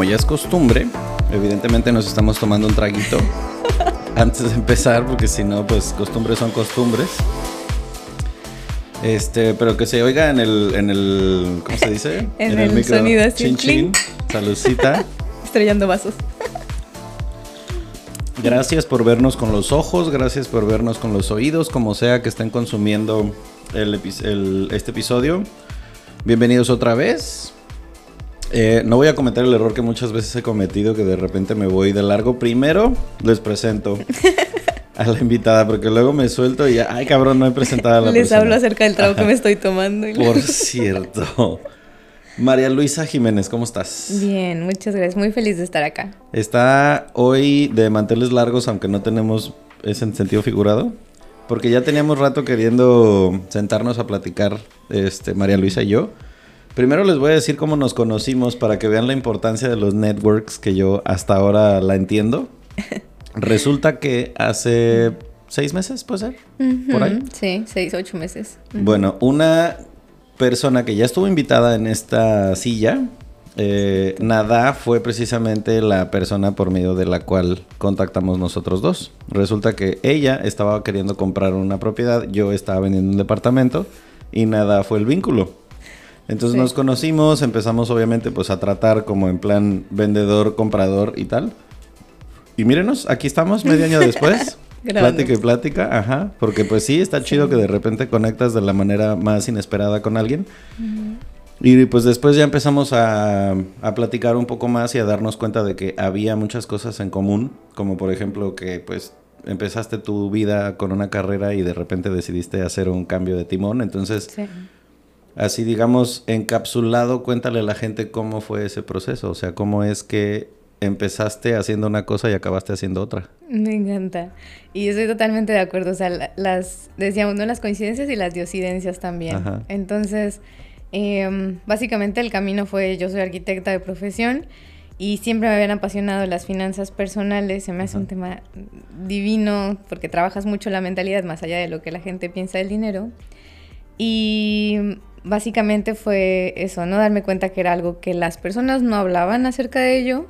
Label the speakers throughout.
Speaker 1: Como ya es costumbre, evidentemente nos estamos tomando un traguito antes de empezar, porque si no, pues costumbres son costumbres. Este, pero que se oiga en el, en el, ¿cómo se dice?
Speaker 2: En el sonido así,
Speaker 1: Chin chin. Saludcita.
Speaker 2: Estrellando vasos.
Speaker 1: Gracias por vernos con los ojos, gracias por vernos con los oídos, como sea que estén consumiendo el epi- el- este episodio. Bienvenidos otra vez. Eh, no voy a cometer el error que muchas veces he cometido, que de repente me voy de largo. Primero les presento a la invitada, porque luego me suelto y ya, ay cabrón, no he presentado a la
Speaker 2: Les
Speaker 1: persona.
Speaker 2: hablo acerca del trago que me estoy tomando. y-
Speaker 1: Por cierto. María Luisa Jiménez, ¿cómo estás?
Speaker 2: Bien, muchas gracias. Muy feliz de estar acá.
Speaker 1: Está hoy de manteles largos, aunque no tenemos ese en sentido figurado. Porque ya teníamos rato queriendo sentarnos a platicar, este, María Luisa y yo. Primero les voy a decir cómo nos conocimos para que vean la importancia de los networks que yo hasta ahora la entiendo. Resulta que hace seis meses, ¿puede ser? Por ahí.
Speaker 2: Sí, seis, ocho meses.
Speaker 1: Bueno, una persona que ya estuvo invitada en esta silla, eh, Nada fue precisamente la persona por medio de la cual contactamos nosotros dos. Resulta que ella estaba queriendo comprar una propiedad, yo estaba vendiendo un departamento y Nada fue el vínculo. Entonces
Speaker 2: Sí.
Speaker 1: nos conocimos, empezamos obviamente pues a tratar como en plan vendedor, comprador y tal. Y mírenos, aquí estamos medio año después. Plática y plática, ajá. Porque pues sí, está chido que de repente conectas de la manera más inesperada con alguien. Y pues después ya empezamos a, a platicar un poco más y a darnos cuenta de que había muchas cosas en común. Como por ejemplo que pues empezaste tu vida con una carrera y de repente decidiste hacer un cambio de timón. Entonces,
Speaker 2: Sí.
Speaker 1: Así digamos, encapsulado, cuéntale a la gente cómo fue ese proceso. O sea, cómo es que empezaste haciendo una cosa y acabaste haciendo otra.
Speaker 2: Me encanta. Y estoy totalmente de acuerdo. O sea, la- las, decíamos, ¿no? Las coincidencias y las diosidencias también.
Speaker 1: Ajá.
Speaker 2: Entonces, em, básicamente el camino fue, yo soy arquitecta de profesión y siempre me habían apasionado las finanzas personales. Se me hace
Speaker 1: Ajá.
Speaker 2: un tema divino porque trabajas mucho la mentalidad más allá de lo que la gente piensa del dinero. Y básicamente fue eso, ¿no? Darme cuenta que era algo que las personas no hablaban acerca de ello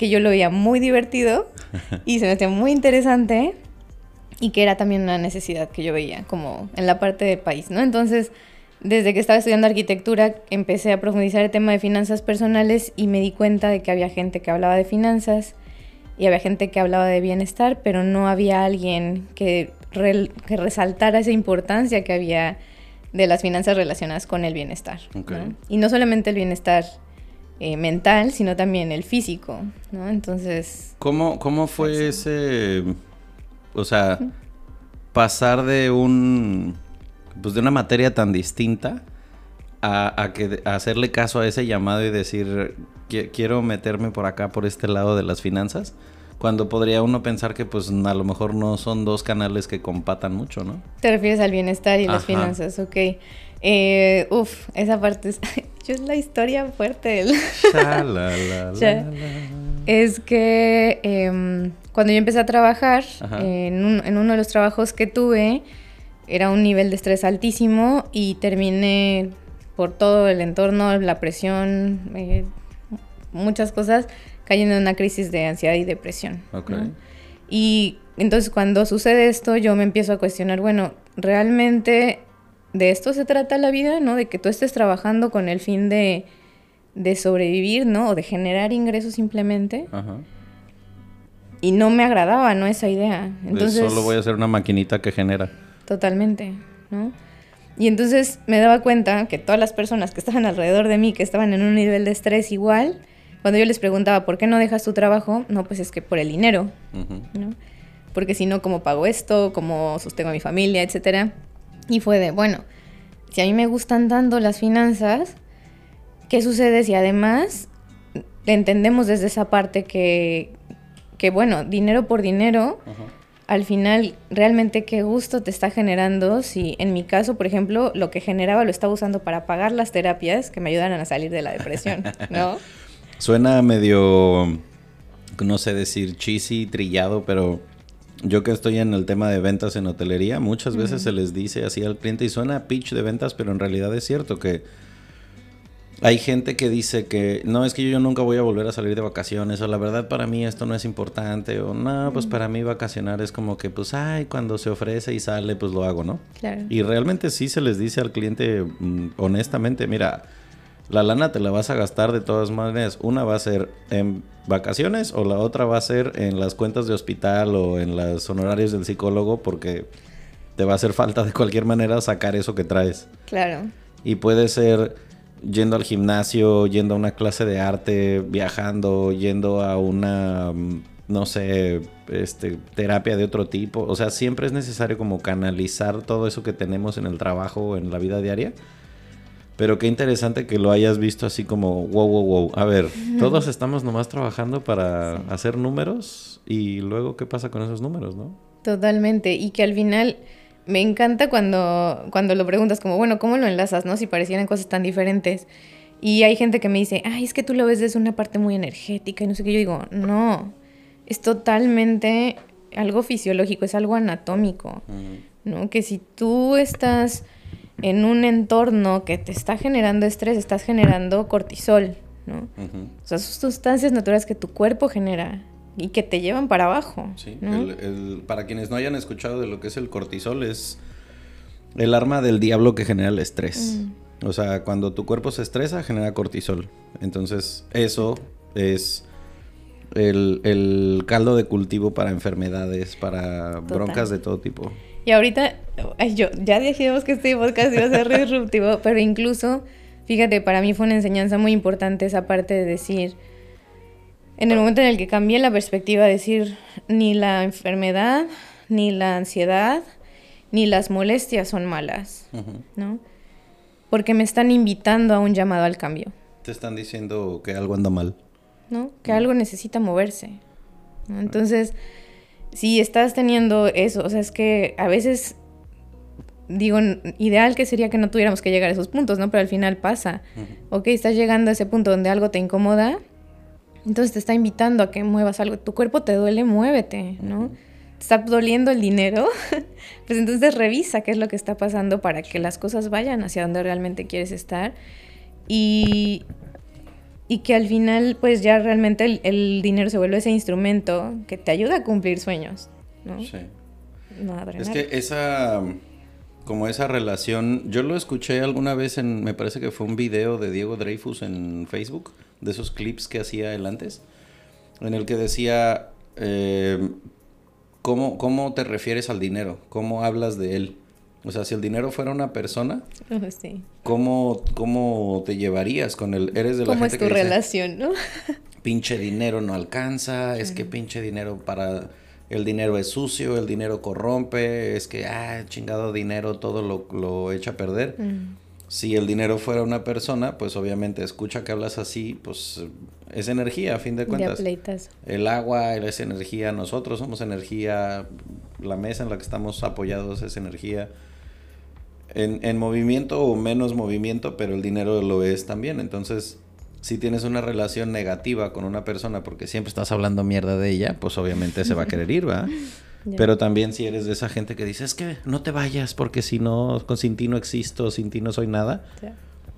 Speaker 2: que yo lo veía muy divertido y se me hacía muy interesante y que era también una necesidad que yo veía como en la parte del país, ¿no? Entonces, desde que estaba estudiando arquitectura, empecé a profundizar el tema de finanzas personales y me di cuenta de que había gente que hablaba de finanzas y había gente que hablaba de bienestar, pero no había alguien que, que resaltara esa importancia que había de las finanzas relacionadas con el bienestar. Y no solamente el bienestar eh, mental, sino también el físico, ¿no? Entonces,
Speaker 1: ¿Cómo, cómo fue ese, o sea, pasar de un, pues de una materia tan distinta a, a que, a hacerle caso a ese llamado y decir, "Qui- quiero meterme por acá, por este lado de las finanzas? Cuando podría uno pensar que pues a lo mejor no son dos canales que compatan mucho, ¿no?
Speaker 2: te refieres al bienestar y las finanzas, ok. Eh, uf, esa parte es, yo es la historia fuerte del...
Speaker 1: Sha, la, la, la,
Speaker 2: Ya.
Speaker 1: la.
Speaker 2: es que em, cuando yo empecé a trabajar, en, en, uno de los trabajos que tuve, era un nivel de estrés altísimo y terminé por todo el entorno, la presión, eh, muchas cosas, cayendo en una crisis de ansiedad y depresión. Y entonces cuando sucede esto, yo me empiezo a cuestionar, bueno, realmente de esto se trata la vida, ¿no? De que tú estés trabajando con el fin de, de sobrevivir, ¿no? O de generar ingresos simplemente. Ajá. Y no me agradaba, ¿no? Esa idea.
Speaker 1: Entonces, solo voy a hacer una maquinita que genera.
Speaker 2: Totalmente, ¿no? Y entonces me daba cuenta que todas las personas que estaban alrededor de mí, que estaban en un nivel de estrés igual, cuando yo les preguntaba, ¿por qué no dejas tu trabajo? No, pues es que por el dinero, ¿no? Porque si no, ¿cómo pago esto? ¿Cómo sostengo a mi familia? Etcétera. Y fue de, bueno, si a mí me gustan tanto las finanzas, ¿qué sucede si además entendemos desde esa parte que, que bueno, dinero por dinero, al final realmente qué gusto te está generando si en mi caso, por ejemplo, lo que generaba lo estaba usando para pagar las terapias que me ayudan a salir de la depresión, ¿no?
Speaker 1: Suena medio, no sé decir cheesy, trillado, pero yo que estoy en el tema de ventas en hotelería, muchas veces se les dice así al cliente y suena pitch de ventas, pero en realidad es cierto que hay gente que dice que no, es que yo nunca voy a volver a salir de vacaciones, o la verdad para mí esto no es importante, o no, pues para mí vacacionar es como que, pues, ay, cuando se ofrece y sale, pues lo hago, ¿no? Claro. Y realmente sí se les dice al cliente, mm, honestamente, mira, la lana te la vas a gastar de todas maneras. Una va a ser en vacaciones o la otra va a ser en las cuentas de hospital o en las honorarios del psicólogo porque te va a hacer falta de cualquier manera sacar eso que traes.
Speaker 2: Claro.
Speaker 1: Y puede ser yendo al gimnasio, yendo a una clase de arte, viajando, yendo a una, mm, no sé, este, terapia de otro tipo. O sea, siempre es necesario como canalizar todo eso que tenemos en el trabajo, en la vida diaria. Pero qué interesante que lo hayas visto así como, wow, wow, wow. A ver, todos estamos nomás trabajando para hacer números y luego qué pasa con esos números, ¿no?
Speaker 2: Totalmente. Y que al final me encanta cuando, cuando lo preguntas como, bueno, ¿cómo lo enlazas, no? Si parecieran cosas tan diferentes. Y hay gente que me dice, ay, es que tú lo ves desde una parte muy energética y no sé qué. Yo digo, no, es totalmente algo fisiológico, es algo anatómico, ¿no? Que si tú estás en un entorno que te está generando estrés, estás generando cortisol, ¿no? O sea, son sustancias naturales que tu cuerpo genera y que te llevan para abajo.
Speaker 1: Sí, para quienes no hayan escuchado de lo que es el cortisol, es el arma del diablo que genera el estrés. Mm. O sea, cuando tu cuerpo se estresa, genera cortisol. Entonces, eso es el, caldo de cultivo para enfermedades, para broncas de todo tipo.
Speaker 2: Y ahorita, yo, ya dijimos que este podcast iba a ser disruptivo, pero incluso, fíjate, para mí fue una enseñanza muy importante esa parte de decir, en el momento en el que cambié la perspectiva, decir, ni la enfermedad, ni la ansiedad, ni las molestias son malas, ¿no? Porque me están invitando a un llamado al cambio.
Speaker 1: Te están diciendo que algo anda mal.
Speaker 2: ¿No? Que algo necesita moverse. Entonces, si estás teniendo eso, o sea, es que a veces digo, ideal que sería que no tuviéramos que llegar a esos puntos, ¿no? Pero al final pasa. Ok, estás llegando a ese punto donde algo te incomoda, entonces te está invitando a que muevas algo. Tu cuerpo te duele, muévete, ¿no? Te está doliendo el dinero, pues entonces revisa qué es lo que está pasando para que las cosas vayan hacia donde realmente quieres estar. Y, y que al final, pues ya realmente el, dinero se vuelve ese instrumento que te ayuda a cumplir sueños, ¿no? Sí.
Speaker 1: es que esa como esa relación, yo lo escuché alguna vez en, me parece que fue un video de Diego Dreyfus en Facebook, de esos clips que hacía él antes, en el que decía, eh, ¿cómo, ¿cómo te refieres al dinero? ¿Cómo hablas de él? O sea, si el dinero fuera una persona, ¿cómo, ¿cómo, te llevarías con él? Eres de la
Speaker 2: ¿Cómo es tu relación, no?
Speaker 1: pinche dinero no alcanza, es que pinche dinero para el dinero es sucio, el dinero corrompe, es que, ah, chingado dinero, todo lo, lo echa a perder. Si el dinero fuera una persona, pues obviamente escucha que hablas así, pues es energía, a fin de cuentas. el agua es energía, nosotros somos energía, la mesa en la que estamos apoyados es energía. En, en movimiento o menos movimiento, pero el dinero lo es también. Entonces, si tienes una relación negativa con una persona porque siempre estás hablando mierda de ella, pues obviamente se va a querer ir, ¿va? Pero también si eres de esa gente que dice, es que no te vayas porque si no, sin ti no existo, sin ti no soy nada,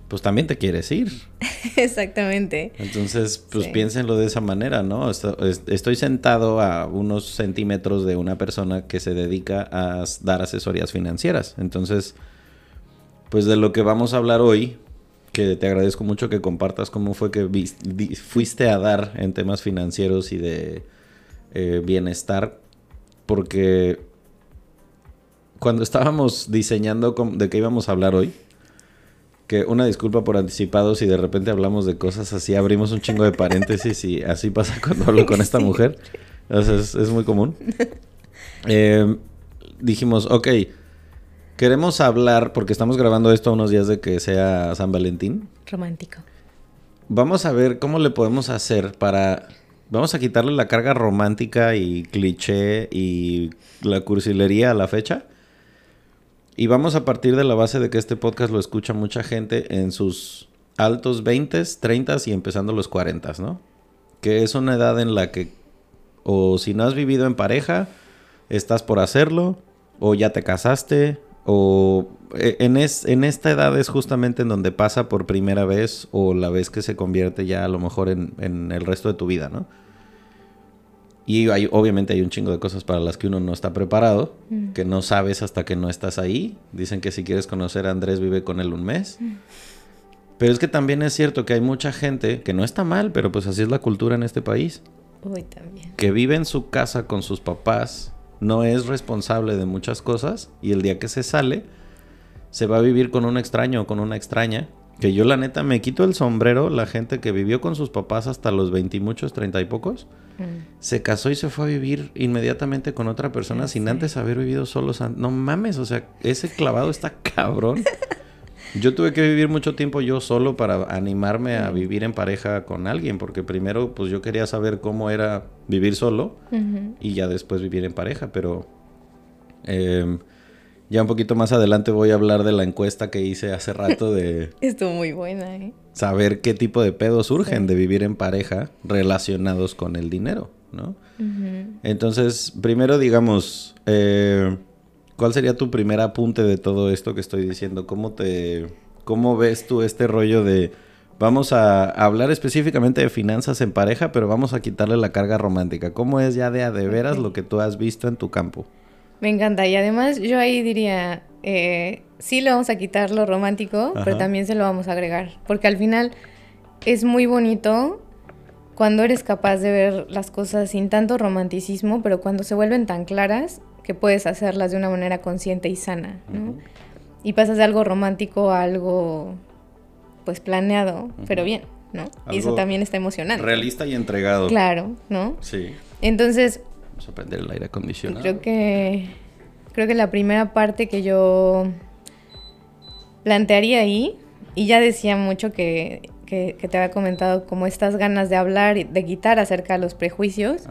Speaker 1: pues también te quieres ir.
Speaker 2: Exactamente.
Speaker 1: Entonces, pues piénsenlo de esa manera, ¿no? Estoy sentado a unos centímetros de una persona que se dedica a dar asesorías financieras. Entonces, pues de lo que vamos a hablar hoy, que te agradezco mucho que compartas cómo fue que fuiste a dar en temas financieros y de eh, bienestar, porque cuando estábamos diseñando de qué íbamos a hablar hoy, que una disculpa por anticipado si de repente hablamos de cosas así, abrimos un chingo de paréntesis y así pasa cuando hablo con esta mujer. es, muy común. Eh, dijimos, ok, queremos hablar, porque estamos grabando esto unos días de que sea San Valentín.
Speaker 2: Romántico.
Speaker 1: Vamos a ver cómo le podemos hacer para Vamos a quitarle la carga romántica y cliché y la cursilería a la fecha. Y vamos a partir de la base de que este podcast lo escucha mucha gente en sus altos 20, 30 y empezando los 40, ¿no? Que es una edad en la que o si no has vivido en pareja, estás por hacerlo, o ya te casaste, o e, en, en esta edad es justamente en donde pasa por primera vez o la vez que se convierte ya a lo mejor en, en el resto de tu vida, ¿no? Y hay, obviamente hay un chingo de cosas para las que uno no está preparado, mm. que no sabes hasta que no estás ahí. Dicen que si quieres conocer a Andrés, vive con él un mes. Mm. Pero es que también es cierto que hay mucha gente, que no está mal, pero pues así es la cultura en este país.
Speaker 2: Uy, también.
Speaker 1: Que vive en su casa con sus papás, no es responsable de muchas cosas y el día que se sale, se va a vivir con un extraño o con una extraña que yo la neta me quito el sombrero, la gente que vivió con sus papás hasta los veinte y muchos, treinta y pocos, mm. se casó y se fue a vivir inmediatamente con otra persona sin antes haber vivido solos. No mames, o sea, ese clavado está cabrón. Yo tuve que vivir mucho tiempo yo solo para animarme a vivir en pareja con alguien, porque primero pues yo quería saber cómo era vivir solo y ya después vivir en pareja, pero... Eh, ya un poquito más adelante voy a hablar de la encuesta que hice hace rato de...
Speaker 2: Estuvo muy buena, ¿eh?
Speaker 1: Saber qué tipo de pedos surgen de vivir en pareja relacionados con el dinero, ¿no? Entonces, primero digamos, eh, ¿cuál sería tu primer apunte de todo esto que estoy diciendo? ¿Cómo te... ¿Cómo ves tú este rollo de... Vamos a hablar específicamente de finanzas en pareja, pero vamos a quitarle la carga romántica. ¿Cómo es ya de a de veras lo que tú has visto en tu campo?
Speaker 2: Me encanta. Y además yo ahí diría, eh, sí le vamos a quitar lo romántico, pero también se lo vamos a agregar. Porque al final es muy bonito cuando eres capaz de ver las cosas sin tanto romanticismo, pero cuando se vuelven tan claras que puedes hacerlas de una manera consciente y sana, ¿no? Y pasas de algo romántico a algo, pues, planeado, pero bien, ¿no? y eso también está emocionante.
Speaker 1: Realista y entregado.
Speaker 2: Claro, ¿no?
Speaker 1: Sí.
Speaker 2: Entonces,
Speaker 1: a prender el aire acondicionado.
Speaker 2: Creo que, creo que la primera parte que yo plantearía ahí, y ya decía mucho que, que, te había comentado como estas ganas de hablar, y de quitar acerca de los prejuicios,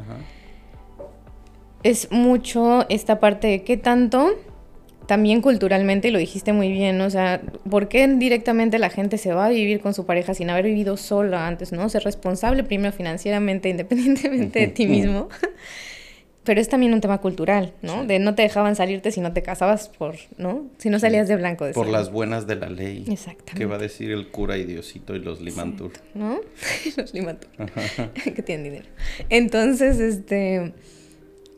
Speaker 2: es mucho esta parte de qué tanto también culturalmente, y lo dijiste muy bien, o sea, ¿por qué directamente la gente se va a vivir con su pareja sin haber vivido sola antes, ¿no? Ser responsable primero financieramente, independientemente de ti mismo. pero es también un tema cultural, ¿no? De no te dejaban salirte si no te casabas por, ¿no? Si no salías de blanco.
Speaker 1: Por las buenas de la ley.
Speaker 2: Exactamente.
Speaker 1: ¿Qué va a decir el cura y Diosito y los Limantur?
Speaker 2: ¿No? los Limantur. que tienen dinero. Entonces, este...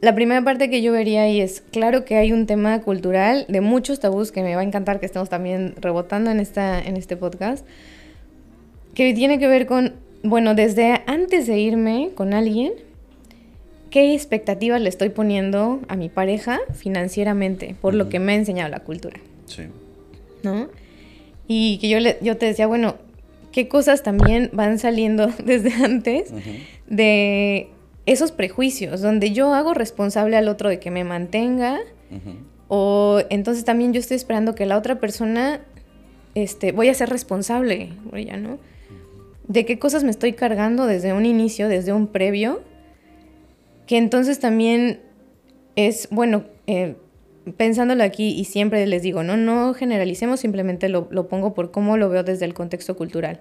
Speaker 2: La primera parte que yo vería ahí es, claro que hay un tema cultural de muchos tabús que me va a encantar que estemos también rebotando en, esta, en este podcast, que tiene que ver con, bueno, desde antes de irme con alguien, qué expectativas le estoy poniendo a mi pareja financieramente por lo que me ha enseñado la cultura.
Speaker 1: Sí.
Speaker 2: ¿No? Y que yo, le, yo te decía, bueno, qué cosas también van saliendo desde antes de esos prejuicios, donde yo hago responsable al otro de que me mantenga, o entonces también yo estoy esperando que la otra persona, este, voy a ser responsable, ya, ¿no? De qué cosas me estoy cargando desde un inicio, desde un previo, que entonces también es, bueno, eh, pensándolo aquí y siempre les digo, no, no generalicemos, simplemente lo, pongo por cómo lo veo desde el contexto cultural.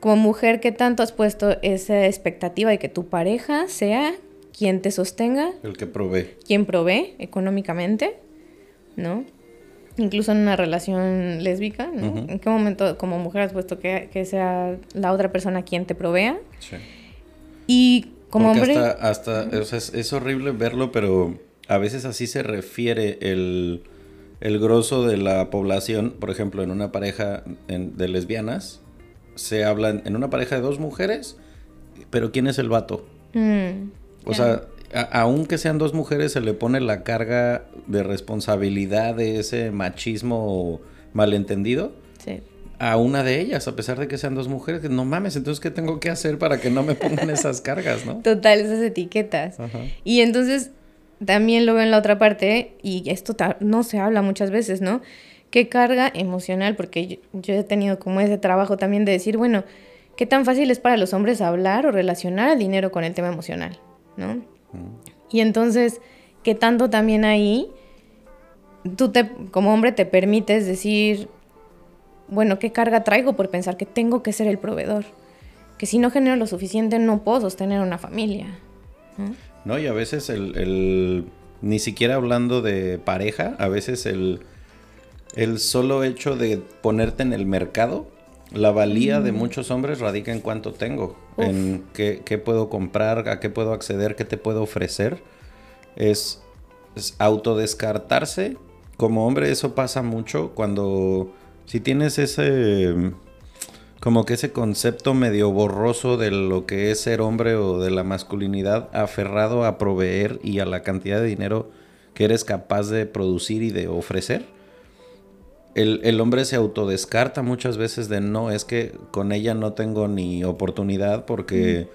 Speaker 2: Como mujer, ¿qué tanto has puesto esa expectativa de que tu pareja sea quien te sostenga?
Speaker 1: El que provee.
Speaker 2: Quien provee económicamente, ¿no? Incluso en una relación lésbica, ¿no? ¿En qué momento como mujer has puesto que, que, sea la otra persona quien te provea? Sí. Y como hombre...
Speaker 1: Hasta, hasta es, es, horrible verlo, pero a veces así se refiere el, el grosso de la población, por ejemplo, en una pareja de lesbianas, se habla en una pareja de dos mujeres, pero ¿quién es el vato? Mm, o sea, aunque sean dos mujeres, se le pone la carga de responsabilidad de ese machismo malentendido. A una de ellas, a pesar de que sean dos mujeres, no mames, entonces ¿qué tengo que hacer para que no me pongan esas cargas, no?
Speaker 2: Total, esas etiquetas. Y entonces también lo veo en la otra parte, y esto no se habla muchas veces, ¿no? Qué carga emocional, porque yo, he tenido como ese trabajo también de decir, bueno, qué tan fácil es para los hombres hablar o relacionar el dinero con el tema emocional, ¿no? Y entonces, qué tanto también ahí tú te, como hombre te permites decir, bueno, qué carga traigo por pensar que tengo que ser el proveedor, que si no genero lo suficiente no puedo sostener una familia.
Speaker 1: No, no y a veces el, ni siquiera hablando de pareja, a veces el el solo hecho de ponerte en el mercado, la valía de mm. muchos hombres radica en cuánto tengo, en qué, puedo comprar, a qué puedo acceder, qué te puedo ofrecer. Es, es, autodescartarse. Como hombre eso pasa mucho cuando si tienes ese como que ese concepto medio borroso de lo que es ser hombre o de la masculinidad aferrado a proveer y a la cantidad de dinero que eres capaz de producir y de ofrecer el, hombre se autodescarta muchas veces de no, es que con ella no tengo ni oportunidad porque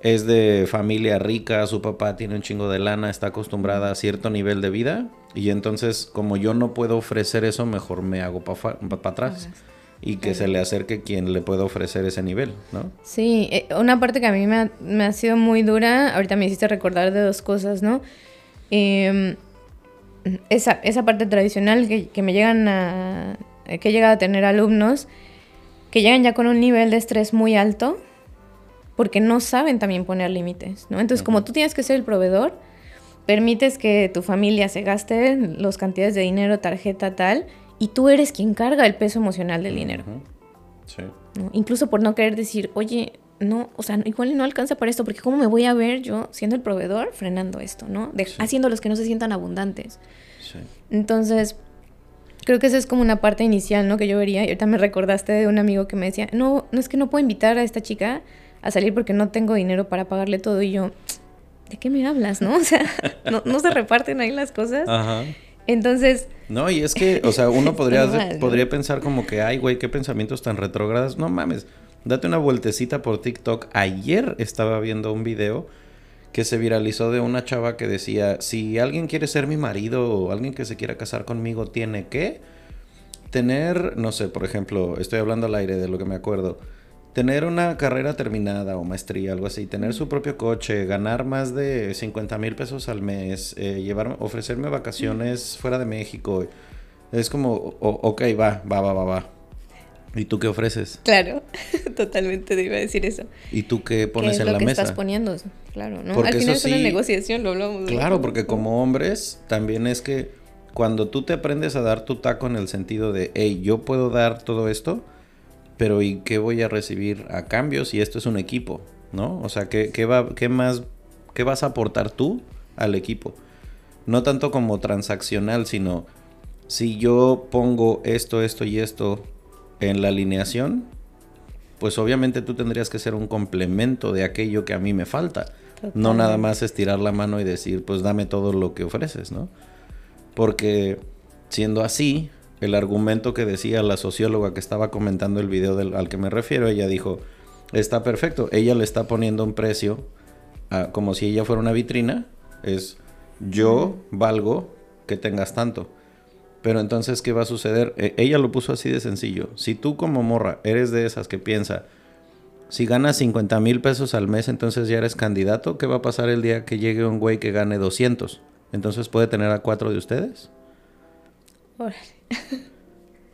Speaker 1: es de familia rica, su papá tiene un chingo de lana, está acostumbrada a cierto nivel de vida y entonces como yo no puedo ofrecer eso, mejor me hago para atrás. Y que se le acerque quien le pueda ofrecer ese nivel, ¿no?
Speaker 2: Sí, eh, una parte que a mí me ha, me ha sido muy dura, ahorita me hiciste recordar de dos cosas, ¿no? Eh, esa, esa parte tradicional que, me llegan a, que he llegado a tener alumnos que llegan ya con un nivel de estrés muy alto porque no saben también poner límites, ¿no? Entonces, como tú tienes que ser el proveedor, permites que tu familia se gaste los cantidades de dinero, tarjeta, tal, y tú eres quien carga el peso emocional del dinero. sí. Incluso por no querer decir, oye, no, o sea, igual no alcanza para esto, porque ¿cómo me voy a ver yo siendo el proveedor frenando esto, ¿no? De, Haciendo los que no se sientan abundantes. Sí. Entonces, creo que esa es como una parte inicial, ¿no? Que yo vería. Y ahorita me recordaste de un amigo que me decía, no, no es que no puedo invitar a esta chica a salir porque no tengo dinero para pagarle todo. Y yo, ¿de qué me hablas, no? O sea, no, no se reparten ahí las cosas. Ajá. Entonces...
Speaker 1: No, y es que, o sea, uno podría, podría pensar como que, ay, güey, qué pensamientos tan retrógrados. No mames. Date una vueltecita por TikTok. Ayer estaba viendo un video que se viralizó de una chava que decía, si alguien quiere ser mi marido o alguien que se quiera casar conmigo, tiene que tener, no sé, por ejemplo, estoy hablando al aire de lo que me acuerdo, tener una carrera terminada o maestría, algo así, tener su propio coche, ganar más de 50 mil pesos al mes, eh, ofrecerme vacaciones fuera de México. Es como, ok, va, va, va, va, va. ¿Y tú qué ofreces?
Speaker 2: Claro, totalmente te iba a decir eso.
Speaker 1: ¿Y tú qué pones
Speaker 2: ¿Qué
Speaker 1: en la
Speaker 2: que
Speaker 1: mesa?
Speaker 2: estás poniendo? Claro, ¿no? Al final es una negociación, lo hablamos.
Speaker 1: Claro, porque como hombres también es que cuando tú te aprendes a dar tu taco en el sentido de, hey, yo puedo dar todo esto, pero ¿y qué voy a recibir a cambio si esto es un equipo? ¿No? O sea, ¿qué, qué, va, qué más, qué vas a aportar tú al equipo? No tanto como transaccional, sino si yo pongo esto, esto y esto en la alineación, pues obviamente tú tendrías que ser un complemento de aquello que a mí me falta. No nada más estirar la mano y decir, pues dame todo lo que ofreces, ¿no? Porque siendo así, el argumento que decía la socióloga que estaba comentando el video al que me refiero, ella dijo, está perfecto, ella le está poniendo un precio como si ella fuera una vitrina, es yo valgo que tengas tanto. Pero entonces, ¿qué va a suceder? E, ella lo puso así de sencillo. Si tú como morra eres de esas que piensa, si ganas 50 mil pesos al mes, entonces ya eres candidato, ¿qué va a pasar el día que llegue un güey que gane 200? Entonces puede tener a cuatro de ustedes.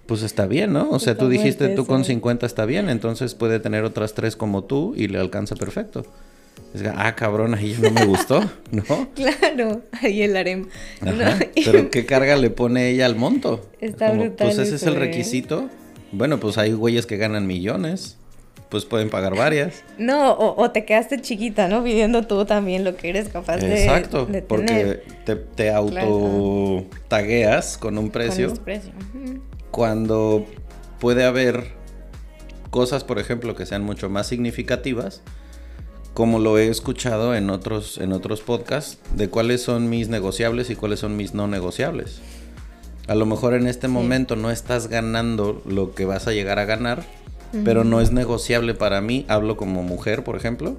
Speaker 1: pues está bien, ¿no? O sea,
Speaker 2: Está
Speaker 1: tú dijiste tú con
Speaker 2: eso.
Speaker 1: 50 está bien, entonces puede tener otras tres como tú y le alcanza perfecto. Es ah, cabrón, ahí ya no me gustó, ¿no?
Speaker 2: Claro, ahí el harem.
Speaker 1: Ajá,
Speaker 2: No,
Speaker 1: Pero ¿qué carga le pone ella al monto?
Speaker 2: Está
Speaker 1: Como,
Speaker 2: brutal
Speaker 1: Pues ese es el
Speaker 2: ¿eh?
Speaker 1: requisito. Bueno, pues hay güeyes que ganan millones. Pues pueden pagar varias.
Speaker 2: No, o, o te quedaste chiquita, ¿no? Pidiendo tú también lo que eres capaz de,
Speaker 1: Exacto.
Speaker 2: de
Speaker 1: porque
Speaker 2: tener.
Speaker 1: te, te auto tagueas con un
Speaker 2: con
Speaker 1: precio.
Speaker 2: ese precio.
Speaker 1: Cuando puede haber cosas, por ejemplo, que sean mucho más significativas. Como lo he escuchado en otros, en otros podcasts, de cuáles son mis negociables y cuáles son mis no negociables. A lo mejor en este momento no estás ganando lo que vas a llegar a ganar, pero no es negociable para mí. Hablo como mujer, por ejemplo.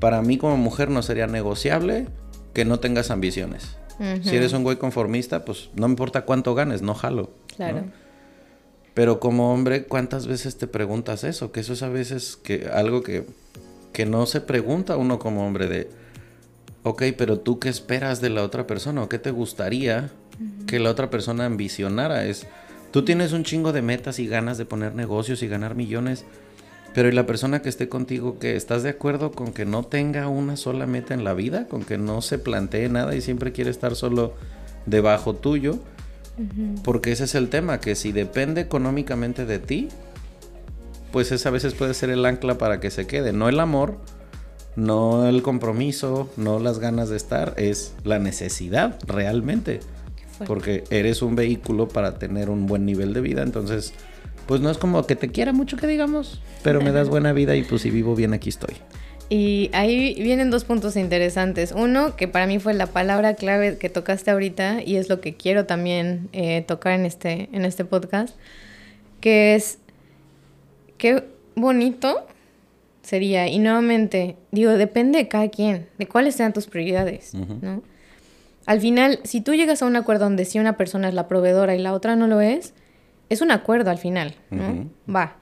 Speaker 1: Para mí como mujer no sería negociable que no tengas ambiciones. Si eres un güey conformista, pues no me importa cuánto ganes, no jalo. ¿no?
Speaker 2: Claro.
Speaker 1: Pero como hombre, ¿cuántas veces te preguntas eso? Que eso es a veces que algo que, que no se pregunta uno como hombre de, ok, pero tú qué esperas de la otra persona o qué te gustaría que la otra persona ambicionara. Es, tú tienes un chingo de metas y ganas de poner negocios y ganar millones, pero ¿y la persona que esté contigo que estás de acuerdo con que no tenga una sola meta en la vida? Con que no se plantee nada y siempre quiere estar solo debajo tuyo. Porque ese es el tema, que si depende económicamente de ti, pues esa a veces puede ser el ancla para que se quede. No el amor, no el compromiso, no las ganas de estar, es la necesidad realmente. Porque eres un vehículo para tener un buen nivel de vida, entonces, pues no es como que te quiera mucho que digamos, pero me das buena vida y pues si vivo bien aquí estoy.
Speaker 2: Y ahí vienen dos puntos interesantes. Uno, que para mí fue la palabra clave que tocaste ahorita y es lo que quiero también eh, tocar en este, en este podcast, que es qué bonito sería, y nuevamente, digo, depende de cada quien, de cuáles sean tus prioridades. ¿no? Al final, si tú llegas a un acuerdo donde si una persona es la proveedora y la otra no lo es, es un acuerdo al final, ¿no? Va.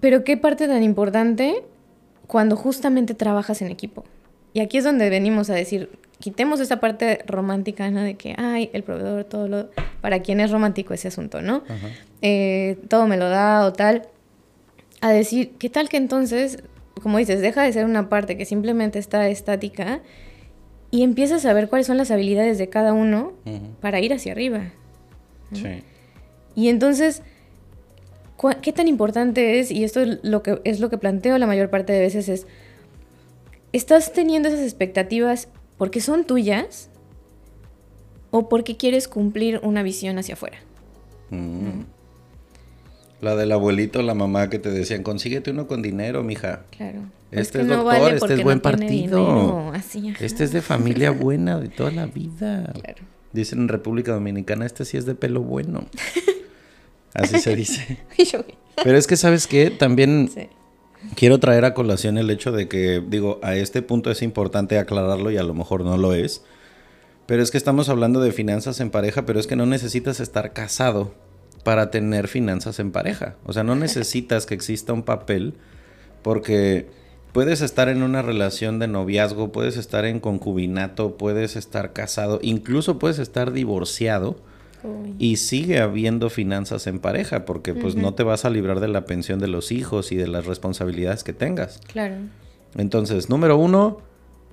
Speaker 2: Pero qué parte tan importante cuando justamente trabajas en equipo. Y aquí es donde venimos a decir, quitemos esa parte romántica, ¿no? De que, ay, el proveedor, todo lo... Para quien es romántico ese asunto, ¿no? Eh, todo me lo da o tal. A decir, ¿qué tal que entonces, como dices, deja de ser una parte que simplemente está estática y empiezas a ver cuáles son las habilidades de cada uno para ir hacia arriba?
Speaker 1: Sí.
Speaker 2: Y entonces, ¿cuá- ¿qué tan importante es? Y esto es lo que es lo que planteo la mayor parte de veces es ¿estás teniendo esas expectativas porque son tuyas o porque quieres cumplir una visión hacia afuera?
Speaker 1: Mm. La del abuelito, la mamá que te decían, consíguete uno con dinero, mija.
Speaker 2: Claro.
Speaker 1: Este
Speaker 2: que
Speaker 1: es
Speaker 2: no
Speaker 1: doctor,
Speaker 2: vale
Speaker 1: este es buen partido.
Speaker 2: Así.
Speaker 1: Este es de familia buena de toda la vida.
Speaker 2: Claro.
Speaker 1: Dicen en República Dominicana, este sí es de pelo bueno. Así se dice. Pero es que, ¿sabes qué? También
Speaker 2: sí.
Speaker 1: quiero traer a colación el hecho de que, digo, a este punto es importante aclararlo y a lo mejor no lo es. Pero es que estamos hablando de finanzas en pareja, pero es que no necesitas estar casado para tener finanzas en pareja. O sea, no necesitas que exista un papel porque puedes estar en una relación de noviazgo, puedes estar en concubinato, puedes estar casado, incluso puedes estar divorciado
Speaker 2: Uy.
Speaker 1: y sigue habiendo finanzas en pareja porque pues no te vas a librar de la pensión de los hijos y de las responsabilidades que tengas.
Speaker 2: Claro.
Speaker 1: Entonces, número uno,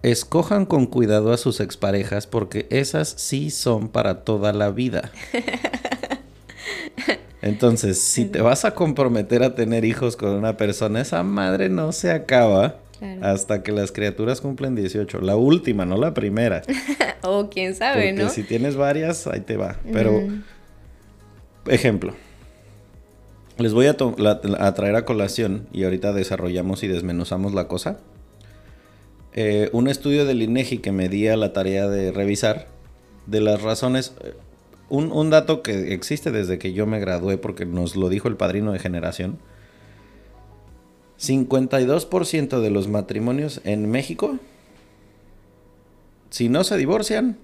Speaker 1: escojan con cuidado a sus exparejas porque esas sí son para toda la vida. Entonces, si te vas a comprometer a tener hijos con una persona, esa madre no se acaba
Speaker 2: Claro.
Speaker 1: hasta que las criaturas cumplen 18. La última, no la primera.
Speaker 2: O quién sabe,
Speaker 1: Porque
Speaker 2: ¿no?
Speaker 1: si tienes varias, ahí te va. Pero,
Speaker 2: Mm.
Speaker 1: ejemplo. Les voy a, to- la- a traer a colación y ahorita desarrollamos y desmenuzamos la cosa. Eh, un estudio del INEGI que me di a la tarea de revisar de las razones. Un, un dato que existe desde que yo me gradué, porque nos lo dijo el padrino de generación. 52% de los matrimonios en México, si no se divorcian,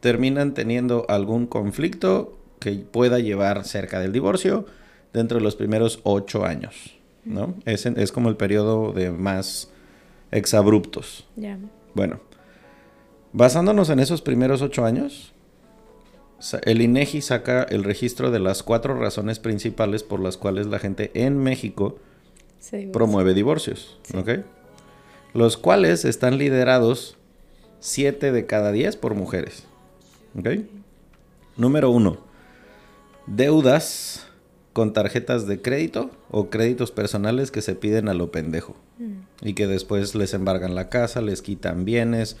Speaker 1: terminan teniendo algún conflicto que pueda llevar cerca del divorcio dentro de los primeros 8 años. ¿no? Es, es como el periodo de más exabruptos. Bueno, basándonos en esos primeros 8 años, el INEGI saca el registro de las cuatro razones principales por las cuales la gente en México promueve divorcios, Los cuales están liderados 7 de cada 10 por mujeres, Número 1. Deudas con tarjetas de crédito o créditos personales que se piden a lo pendejo. Mm. Y que después les embargan la casa, les quitan bienes,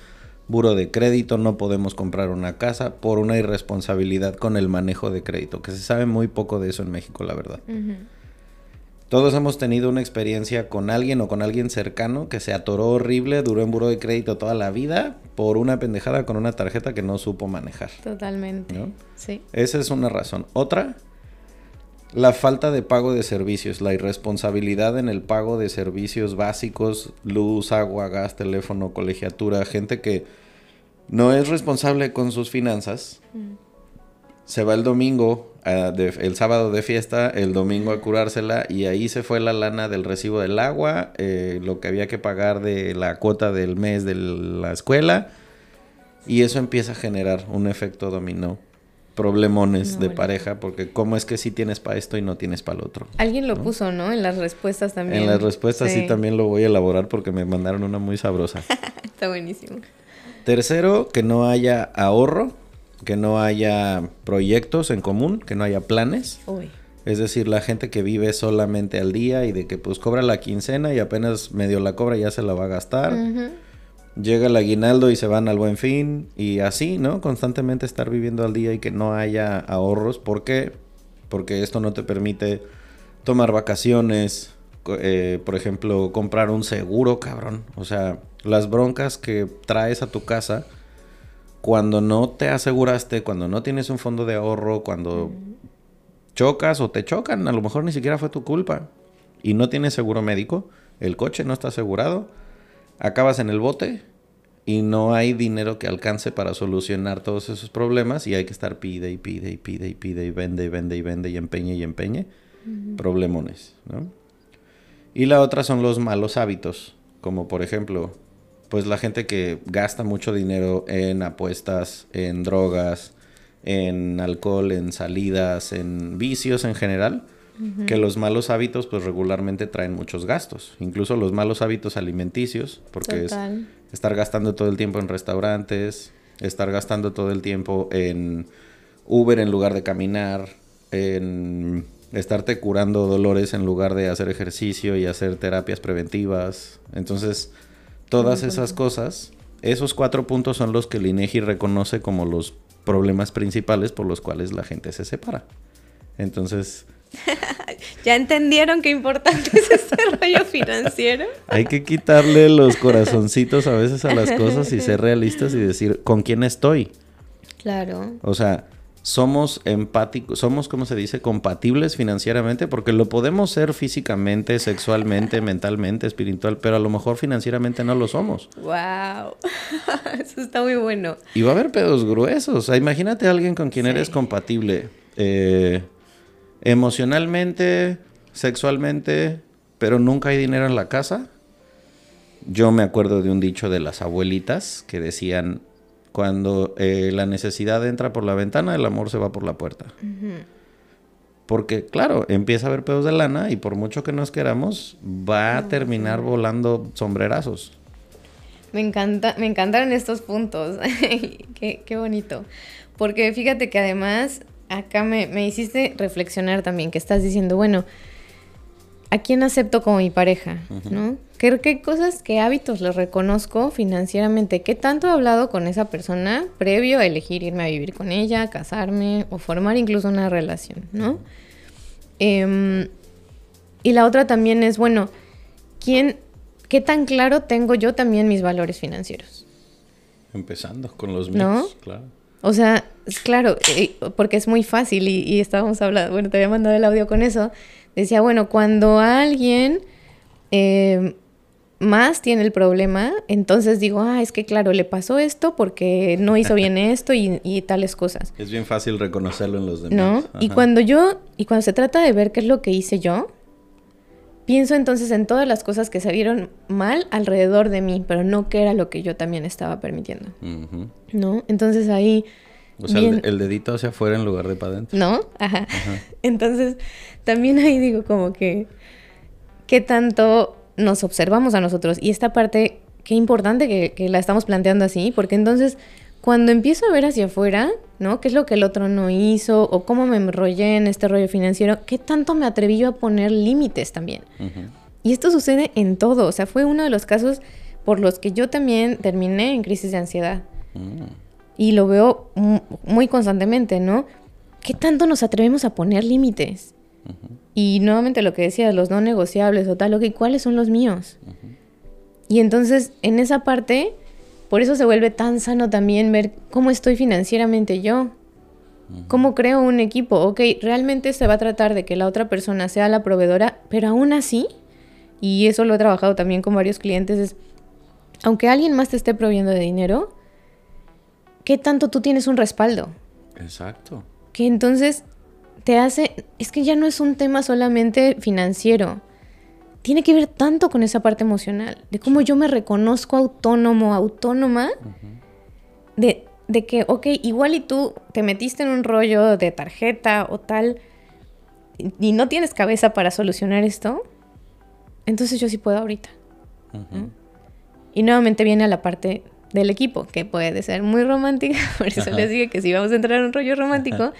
Speaker 1: buro de crédito, no podemos comprar una casa por una irresponsabilidad con el manejo de crédito, que se sabe muy poco de eso en México, la verdad. Todos hemos tenido una experiencia con alguien o con alguien cercano que se atoró horrible, duró en buro de crédito toda la vida por una pendejada con una tarjeta que no supo manejar.
Speaker 2: Totalmente. Sí.
Speaker 1: Esa es una razón. Otra la falta de pago de servicios, la irresponsabilidad en el pago de servicios básicos, luz, agua, gas, teléfono, colegiatura, gente que no es responsable con sus finanzas. Mm. Se va el domingo, el sábado de fiesta, el domingo a curársela y ahí se fue la lana del recibo del agua, eh, lo que había que pagar de la cuota del mes de la escuela y eso empieza a generar un efecto dominó problemones de pareja, porque cómo es que sí tienes para esto y no tienes para el otro.
Speaker 2: Alguien lo puso, ¿no? En las respuestas también.
Speaker 1: En las respuestas sí. también lo voy a elaborar porque me mandaron una muy sabrosa.
Speaker 2: Está buenísimo.
Speaker 1: Tercero, que no haya ahorro, que no haya proyectos en común, que no haya planes. Uy. Es decir, la gente que vive solamente al día y de que pues cobra la quincena y apenas medio la cobra ya se la va a gastar llega el aguinaldo y se van al buen fin y así, ¿no? Constantemente estar viviendo al día y que no haya ahorros. ¿Por qué? Porque esto no te permite tomar vacaciones, eh, por ejemplo, comprar un seguro, cabrón. O sea, las broncas que traes a tu casa cuando no te aseguraste, cuando no tienes un fondo de ahorro, cuando chocas o te chocan, a lo mejor ni siquiera fue tu culpa y no tienes seguro médico, el coche no está asegurado acabas en el bote y no hay dinero que alcance para solucionar todos esos problemas y hay que estar pide y pide y pide y pide y vende y vende y vende y empeñe y empeñe. Problemones, ¿no? Y la otra son los malos hábitos, como por ejemplo, pues la gente que gasta mucho dinero en apuestas, en drogas, en alcohol, en salidas, en vicios en general, que los malos hábitos pues regularmente traen muchos gastos, incluso los malos hábitos alimenticios, porque es estar gastando todo el tiempo en restaurantes, estar gastando todo el tiempo en Uber en lugar de caminar, en estarte curando dolores en lugar de hacer ejercicio y hacer terapias preventivas. Entonces, todas esas cosas, esos cuatro puntos son los que el INEGI reconoce como los problemas principales por los cuales la gente se separa. Entonces,
Speaker 2: ¿Ya entendieron qué importante es este rollo financiero?
Speaker 1: Hay que quitarle los corazoncitos a veces a las cosas y ser realistas y decir, ¿con quién estoy?
Speaker 2: Claro.
Speaker 1: O sea, somos empáticos, somos, ¿cómo se dice? Compatibles financieramente, porque lo podemos ser físicamente, sexualmente, mentalmente, espiritual, pero a lo mejor financieramente no lo somos.
Speaker 2: ¡Wow! Eso está muy bueno.
Speaker 1: Y va a haber pedos gruesos. O sea, imagínate a alguien con quien eres compatible. Eh, emocionalmente, sexualmente, pero nunca hay dinero en la casa. Yo me acuerdo de un dicho de las abuelitas que decían, cuando eh, la necesidad entra por la ventana, el amor se va por la puerta. Porque, claro, empieza a haber pedos de lana y por mucho que nos queramos, va a terminar volando sombrerazos.
Speaker 2: Me encanta, me encantaron estos puntos. qué, qué bonito. Porque fíjate que además acá me, hiciste reflexionar también, que estás diciendo, bueno, ¿a quién acepto como mi pareja? ¿No? ¿Qué, ¿Qué, cosas, qué hábitos les reconozco financieramente? ¿Qué tanto he hablado con esa persona previo a elegir irme a vivir con ella, casarme o formar incluso una relación, ¿no? Em, y la otra también es, bueno, ¿quién, ¿qué tan claro tengo yo también mis valores financieros?
Speaker 1: Empezando con los míos, claro.
Speaker 2: O sea, claro, porque es muy fácil y, estábamos hablando, bueno, te había mandado el audio con eso. Decía, bueno, cuando alguien eh, más tiene el problema, entonces digo, ah, es que claro, le pasó esto porque no hizo bien esto y, tales cosas.
Speaker 1: Es bien fácil reconocerlo en los demás.
Speaker 2: ¿No? Y cuando yo, y cuando se trata de ver qué es lo que hice yo, pienso entonces en todas las cosas que salieron mal alrededor de mí, pero no que era lo que yo también estaba permitiendo. ¿No? Entonces ahí
Speaker 1: O sea, el, el, dedito hacia afuera en lugar de para adentro.
Speaker 2: ¿No? Ajá. Entonces, también ahí digo como que, ¿qué tanto nos observamos a nosotros? Y esta parte, qué importante que, que la estamos planteando así, porque entonces, cuando empiezo a ver hacia afuera, ¿no? ¿Qué es lo que el otro no hizo? ¿O cómo me enrollé en este rollo financiero? ¿Qué tanto me atreví yo a poner límites también? Y esto sucede en todo. O sea, fue uno de los casos por los que yo también terminé en crisis de ansiedad. Mm. Y lo veo muy constantemente, ¿no? ¿Qué tanto nos atrevemos a poner límites? Y nuevamente lo que decía, los no negociables o tal, ok, ¿cuáles son los míos? Y entonces, en esa parte, por eso se vuelve tan sano también ver cómo estoy financieramente yo. ¿Cómo creo un equipo? Ok, realmente se va a tratar de que la otra persona sea la proveedora, pero aún así, y eso lo he trabajado también con varios clientes, es, aunque alguien más te esté proveyendo de dinero, ¿qué tanto tú tienes un respaldo?
Speaker 1: Exacto.
Speaker 2: Que entonces te hace, es que ya no es un tema solamente financiero, tiene que ver tanto con esa parte emocional, de cómo yo me reconozco autónomo, autónoma, de, de que, ok, igual y tú te metiste en un rollo de tarjeta o tal, y no tienes cabeza para solucionar esto, entonces yo sí puedo ahorita. Y nuevamente viene a la parte del equipo, que puede ser muy romántica, por eso les dije que sí vamos a entrar en un rollo romántico,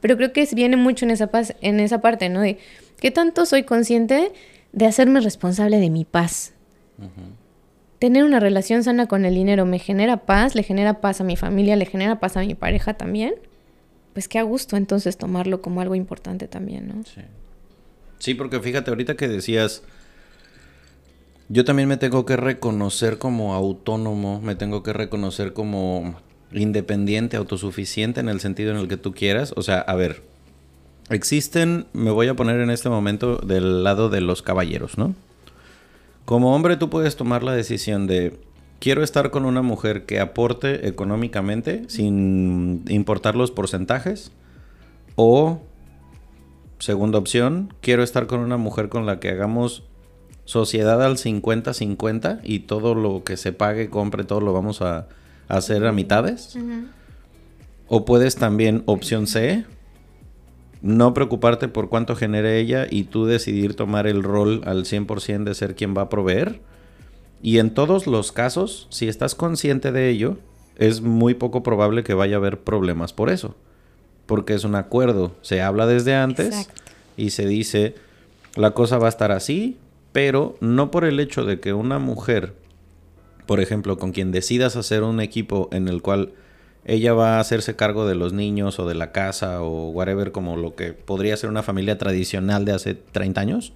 Speaker 2: pero creo que viene mucho en esa, paz, en esa parte, ¿no? De qué tanto soy consciente de hacerme responsable de mi paz. Tener una relación sana con el dinero me genera paz, le genera paz a mi familia, le genera paz a mi pareja también. Pues qué a gusto entonces tomarlo como algo importante también, ¿no?
Speaker 1: Sí. Sí, porque fíjate, ahorita que decías yo también me tengo que reconocer como autónomo, me tengo que reconocer como independiente, autosuficiente en el sentido en el que tú quieras. O sea, a ver, existen, me voy a poner en este momento del lado de los caballeros, ¿no? Como hombre tú puedes tomar la decisión de, quiero estar con una mujer que aporte económicamente sin importar los porcentajes. O, segunda opción, quiero estar con una mujer con la que hagamos sociedad al 50-50 y todo lo que se pague, compre, todo lo vamos a, hacer a mitades. O puedes también, opción C, no preocuparte por cuánto genere ella y tú decidir tomar el rol al 100% de ser quien va a proveer. Y en todos los casos, si estás consciente de ello, es muy poco probable que vaya a haber problemas por eso. Porque es un acuerdo, se habla desde antes y se dice, la cosa va a estar así, pero no por el hecho de que una mujer, por ejemplo, con quien decidas hacer un equipo en el cual ella va a hacerse cargo de los niños o de la casa o whatever, como lo que podría ser una familia tradicional de hace 30 años,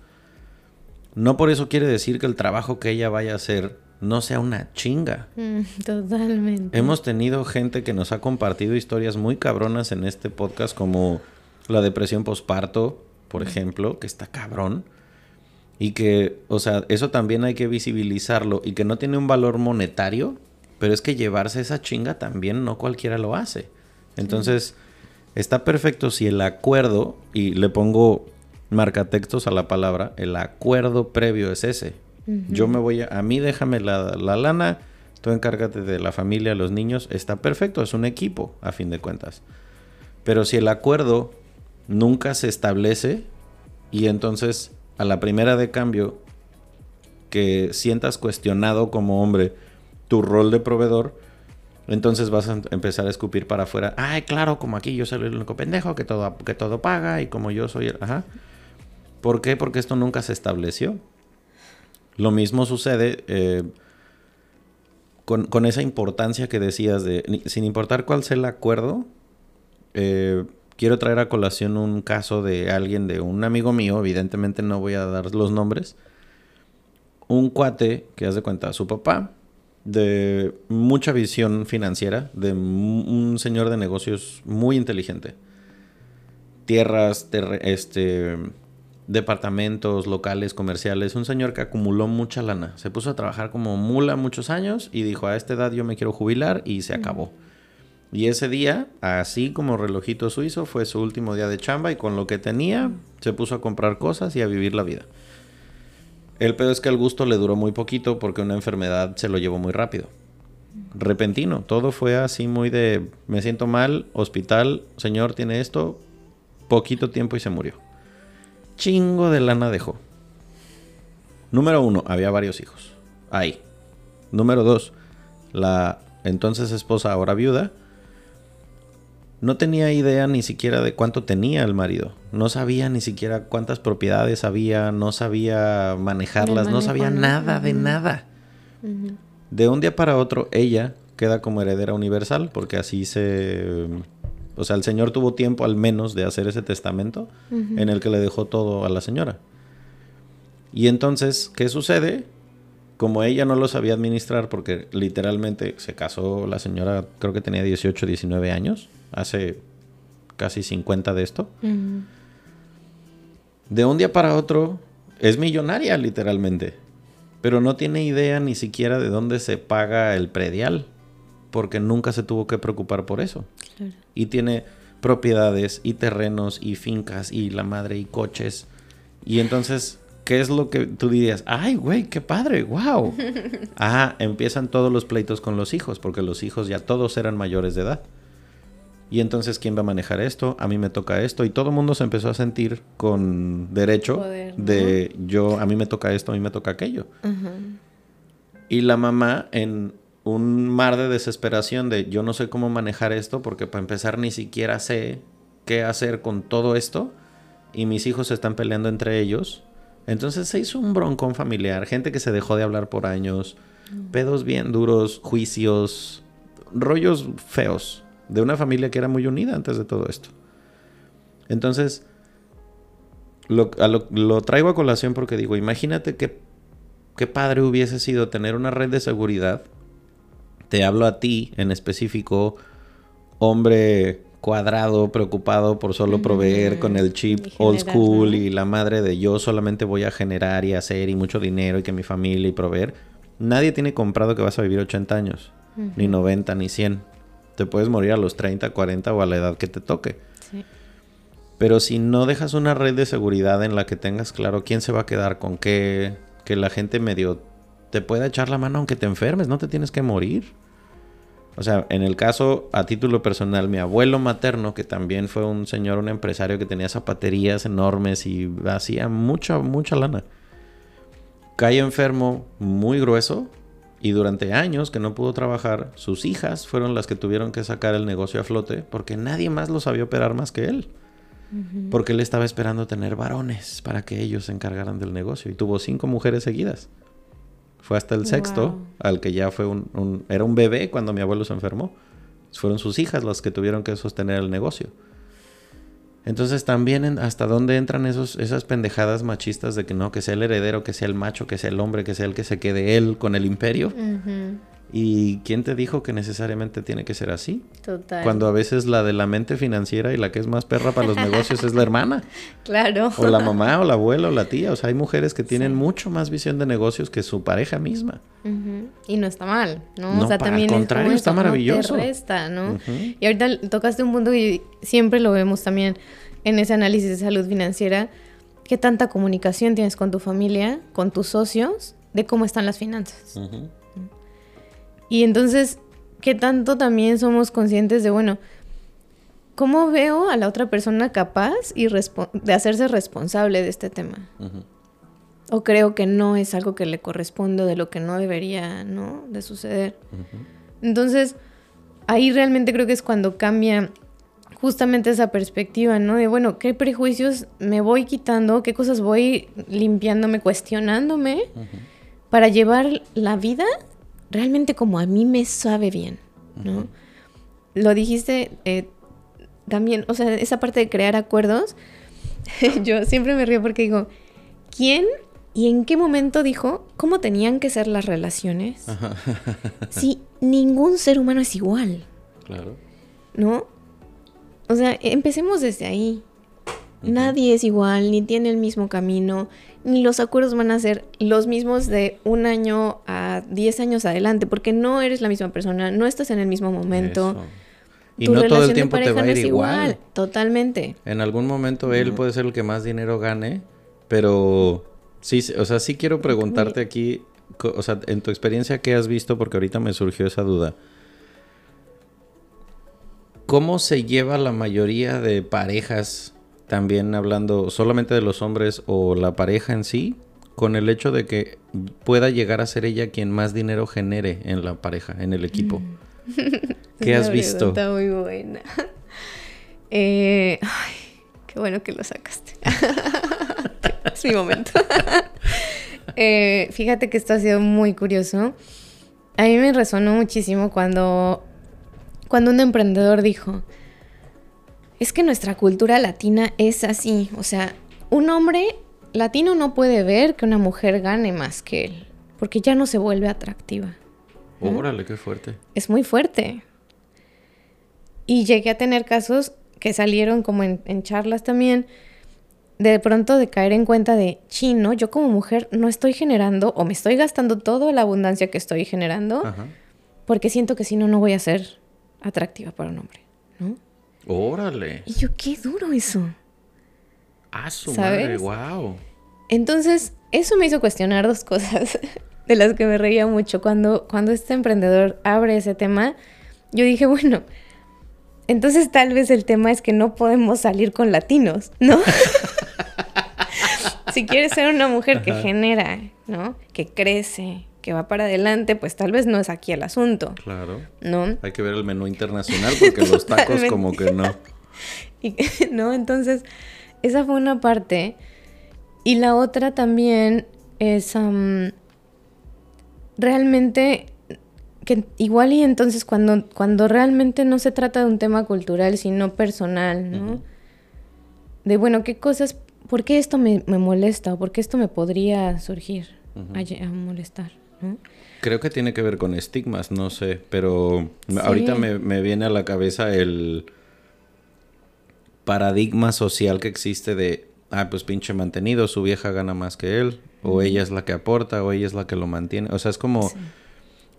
Speaker 1: no por eso quiere decir que el trabajo que ella vaya a hacer no sea una chinga.
Speaker 2: Mm, totalmente.
Speaker 1: Hemos tenido gente que nos ha compartido historias muy cabronas en este podcast, como la depresión posparto, por ejemplo, que está cabrón. Y que, o sea, eso también hay que visibilizarlo y que no tiene un valor monetario, pero es que llevarse esa chinga también no cualquiera lo hace. Entonces, está perfecto si el acuerdo, y le pongo marcatextos a la palabra, el acuerdo previo es ese. Yo me voy a, a mí déjame la, la lana, tú encárgate de la familia, los niños, está perfecto, es un equipo, a fin de cuentas. Pero si el acuerdo nunca se establece y entonces a la primera de cambio que sientas cuestionado como hombre tu rol de proveedor, entonces vas a empezar a escupir para afuera. Ay, claro, como aquí yo soy el único pendejo que todo, que todo paga y como yo soy el... Ajá. ¿Por qué? Porque esto nunca se estableció. Lo mismo sucede eh, con, esa importancia que decías de, sin importar cuál sea el acuerdo, eh, quiero traer a colación un caso de alguien, de un amigo mío, evidentemente no voy a dar los nombres, un cuate que hace cuenta, su papá, de mucha visión financiera, de un señor de negocios muy inteligente. Tierras, este, departamentos, locales, comerciales, un señor que acumuló mucha lana. Se puso a trabajar como mula muchos años y dijo, a esta edad yo me quiero jubilar y se acabó. Y ese día, así como relojito suizo, fue su último día de chamba y con lo que tenía se puso a comprar cosas y a vivir la vida. El pedo es que el gusto le duró muy poquito porque una enfermedad se lo llevó muy rápido. repentino. Todo fue así muy de, me siento mal, hospital, señor tiene esto, poquito tiempo y se murió. Chingo de lana dejó. Número uno, había varios hijos. Ahí. Número dos, la entonces esposa, ahora viuda, no tenía idea ni siquiera de cuánto tenía el marido. No sabía ni siquiera cuántas propiedades había, no sabía manejarlas, no sabía nada de nada. De un día para otro, ella queda como heredera universal, porque así se... O sea, el señor tuvo tiempo al menos de hacer ese testamento en el que le dejó todo a la señora. Y entonces, ¿qué sucede? Como ella no lo sabía administrar, porque literalmente se casó la señora, creo que tenía 18, 19 años, hace casi 50 de esto. De un día para otro es millonaria literalmente, pero no tiene idea ni siquiera de dónde se paga el predial, porque nunca se tuvo que preocupar por eso. Y tiene propiedades y terrenos y fincas y la madre y coches. Y entonces, ¿qué es lo que tú dirías? Ay, güey, qué padre, wow. ah, empiezan todos los pleitos con los hijos, porque los hijos ya todos eran mayores de edad. Y entonces, ¿quién va a manejar esto? A mí me toca esto. Y todo el mundo se empezó a sentir con derecho de yo, a mí me toca esto, a mí me toca aquello. Y la mamá en un mar de desesperación de yo no sé cómo manejar esto porque para empezar ni siquiera sé qué hacer con todo esto y mis hijos se están peleando entre ellos. Entonces se hizo un broncón familiar, gente que se dejó de hablar por años, pedos bien duros, juicios, rollos feos de una familia que era muy unida antes de todo esto. Entonces, lo, traigo a colación porque digo, imagínate qué, qué padre hubiese sido tener una red de seguridad. Te hablo a ti en específico, hombre cuadrado, preocupado por solo proveer con el chip old school y la madre de yo solamente voy a generar y hacer y mucho dinero y que mi familia y proveer. Nadie tiene comprado que vas a vivir 80 años, ni 90, ni 100. Te puedes morir a los 30, 40 o a la edad que te toque. Pero si no dejas una red de seguridad en la que tengas claro quién se va a quedar con qué, que la gente medio te pueda echar la mano aunque te enfermes, no te tienes que morir. O sea, en el caso, a título personal, mi abuelo materno, que también fue un señor, un empresario que tenía zapaterías enormes y hacía mucha, mucha lana. Cae enfermo muy grueso y durante años que no pudo trabajar, sus hijas fueron las que tuvieron que sacar el negocio a flote porque nadie más lo sabía operar más que él. Porque él estaba esperando tener varones para que ellos se encargaran del negocio. Y tuvo cinco mujeres seguidas. Fue hasta el sexto, al que ya fue un, Era un bebé cuando mi abuelo se enfermó. Fueron sus hijas las que tuvieron que sostener el negocio. Entonces también hasta dónde entran esos, esas pendejadas machistas de que no, que sea el heredero, que sea el macho, que sea el hombre, que sea el que se quede él con el imperio. ¿Y quién te dijo que necesariamente tiene que ser así? Total. Cuando a veces la de la mente financiera y la que es más perra para los negocios es la hermana.
Speaker 2: Claro.
Speaker 1: O la mamá, o la abuela, o la tía. O sea, hay mujeres que tienen mucho más visión de negocios que su pareja misma.
Speaker 2: Y no está mal, ¿no? o sea, también
Speaker 1: al contrario, está maravilloso.
Speaker 2: ¿no? Y ahorita tocaste un punto y siempre lo vemos también en ese análisis de salud financiera. ¿Qué tanta comunicación tienes con tu familia, con tus socios, de cómo están las finanzas? Y entonces, ¿qué tanto también somos conscientes de, bueno, cómo veo a la otra persona capaz y de hacerse responsable de este tema? O creo que no es algo que le corresponde, de lo que no debería, ¿no? De suceder. Entonces, ahí realmente creo que es cuando cambia justamente esa perspectiva, ¿no? De, bueno, ¿qué prejuicios me voy quitando? ¿Qué cosas voy limpiándome, cuestionándome? Para llevar la vida realmente como a mí me sabe bien, ¿no? Lo dijiste eh, también, o sea, esa parte de crear acuerdos, yo siempre me río porque digo, ¿quién y en qué momento dijo cómo tenían que ser las relaciones? si ningún ser humano es igual. Claro. ¿No? O sea, empecemos desde ahí. Nadie es igual, ni tiene el mismo camino, ni los acuerdos van a ser los mismos de un año a diez años adelante, porque no eres la misma persona, no estás en el mismo momento.
Speaker 1: Y no todo el tiempo te va a ir igual.
Speaker 2: Totalmente.
Speaker 1: En algún momento él puede ser el que más dinero gane, pero sí, o sea, sí quiero preguntarte aquí, o sea, en tu experiencia, ¿qué has visto? Porque ahorita me surgió esa duda. ¿Cómo se lleva la mayoría de parejas, también hablando solamente de los hombres o la pareja en sí, con el hecho de que pueda llegar a ser ella quien más dinero genere en la pareja, en el equipo? Mm. ¿Qué has visto?
Speaker 2: Está muy buena. Eh, ay, qué bueno que lo sacaste. es mi momento. Eh, fíjate que esto ha sido muy curioso. A mí me resonó muchísimo cuando, cuando un emprendedor dijo, es que nuestra cultura latina es así. O sea, un hombre latino no puede ver que una mujer gane más que él, porque ya no se vuelve atractiva.
Speaker 1: Órale, qué fuerte.
Speaker 2: Es muy fuerte. Y llegué a tener casos que salieron como en charlas también, de pronto de caer en cuenta de, chino, yo como mujer no estoy generando o me estoy gastando toda la abundancia que estoy generando porque siento que si no, no voy a ser atractiva para un hombre.
Speaker 1: Órale.
Speaker 2: Y yo, qué duro eso.
Speaker 1: Ah, su madre, wow.
Speaker 2: Entonces, eso me hizo cuestionar dos cosas de las que me reía mucho. Cuando, cuando este emprendedor abre ese tema, yo dije, bueno, entonces tal vez el tema es que no podemos salir con latinos, ¿no? si quieres ser una mujer que genera, ¿no? Que crece, que va para adelante, pues tal vez no es aquí el asunto.
Speaker 1: Claro.
Speaker 2: ¿No?
Speaker 1: Hay que ver el menú internacional porque los tacos como que no.
Speaker 2: ¿No? Entonces, esa fue una parte. Y la otra también es realmente que igual y entonces cuando, cuando realmente no se trata de un tema cultural, sino personal, ¿no? De bueno, ¿qué cosas ¿por qué esto me, molesta o por qué esto me podría surgir a, molestar?
Speaker 1: Creo que tiene que ver con estigmas, no sé, pero ahorita me, viene a la cabeza el paradigma social que existe de, ah, pues pinche mantenido, su vieja gana más que él, o ella es la que aporta, o ella es la que lo mantiene. O sea, es como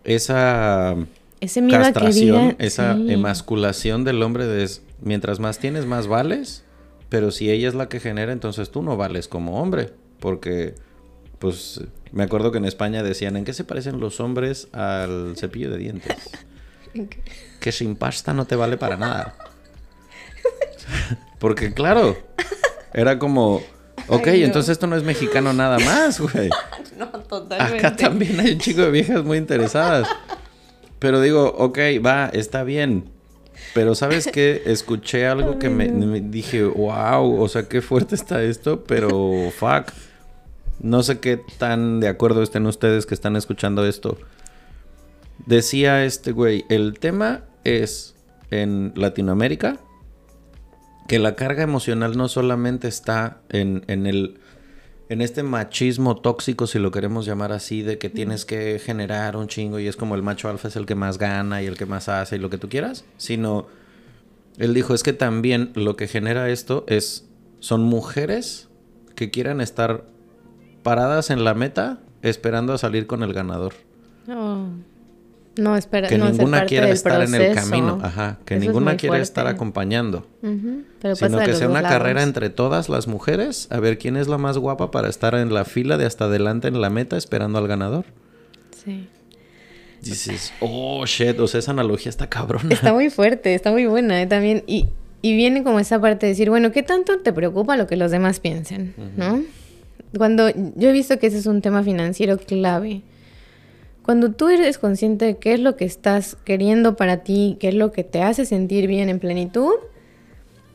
Speaker 1: esa
Speaker 2: Ese castración,
Speaker 1: esa emasculación del hombre de mientras más tienes, más vales. Pero si ella es la que genera, entonces tú no vales como hombre. Porque, pues, me acuerdo que en España decían, ¿en qué se parecen los hombres al cepillo de dientes? que sin pasta no te vale para nada. Porque, claro, era como, ok, entonces esto no es mexicano nada más, güey.
Speaker 2: no, totalmente.
Speaker 1: Acá también hay un chico de viejas muy interesadas. Pero digo, ok, va, está bien. Pero sabes qué, escuché algo que me, dije, wow, o sea, qué fuerte está esto, pero fuck. No sé qué tan de acuerdo estén ustedes que están escuchando esto. Decía este güey, el tema es en Latinoamérica que la carga emocional no solamente está en, en el en este machismo tóxico, si lo queremos llamar así, de que tienes que generar un chingo y es como el macho alfa es el que más gana y el que más hace y lo que tú quieras, sino él dijo es que también lo que genera esto es son mujeres que quieran estar paradas en la meta esperando a salir con el ganador.
Speaker 2: Oh. No, espera,
Speaker 1: que
Speaker 2: no
Speaker 1: ninguna quiera estar en el camino, ajá, que ninguna quiera estar acompañando, sino que sea una carrera entre todas las mujeres, a ver quién es la más guapa para estar en la fila de hasta adelante en la meta esperando al ganador.
Speaker 2: Sí.
Speaker 1: Dices, oh shit, o sea, esa analogía está cabrona.
Speaker 2: Está muy fuerte, está muy buena ¿eh? también. Y, y viene como esa parte de decir, bueno, ¿qué tanto te preocupa lo que los demás piensen? ¿No? Cuando yo he visto que ese es un tema financiero clave cuando tú eres consciente de qué es lo que estás queriendo para ti, qué es lo que te hace sentir bien en plenitud,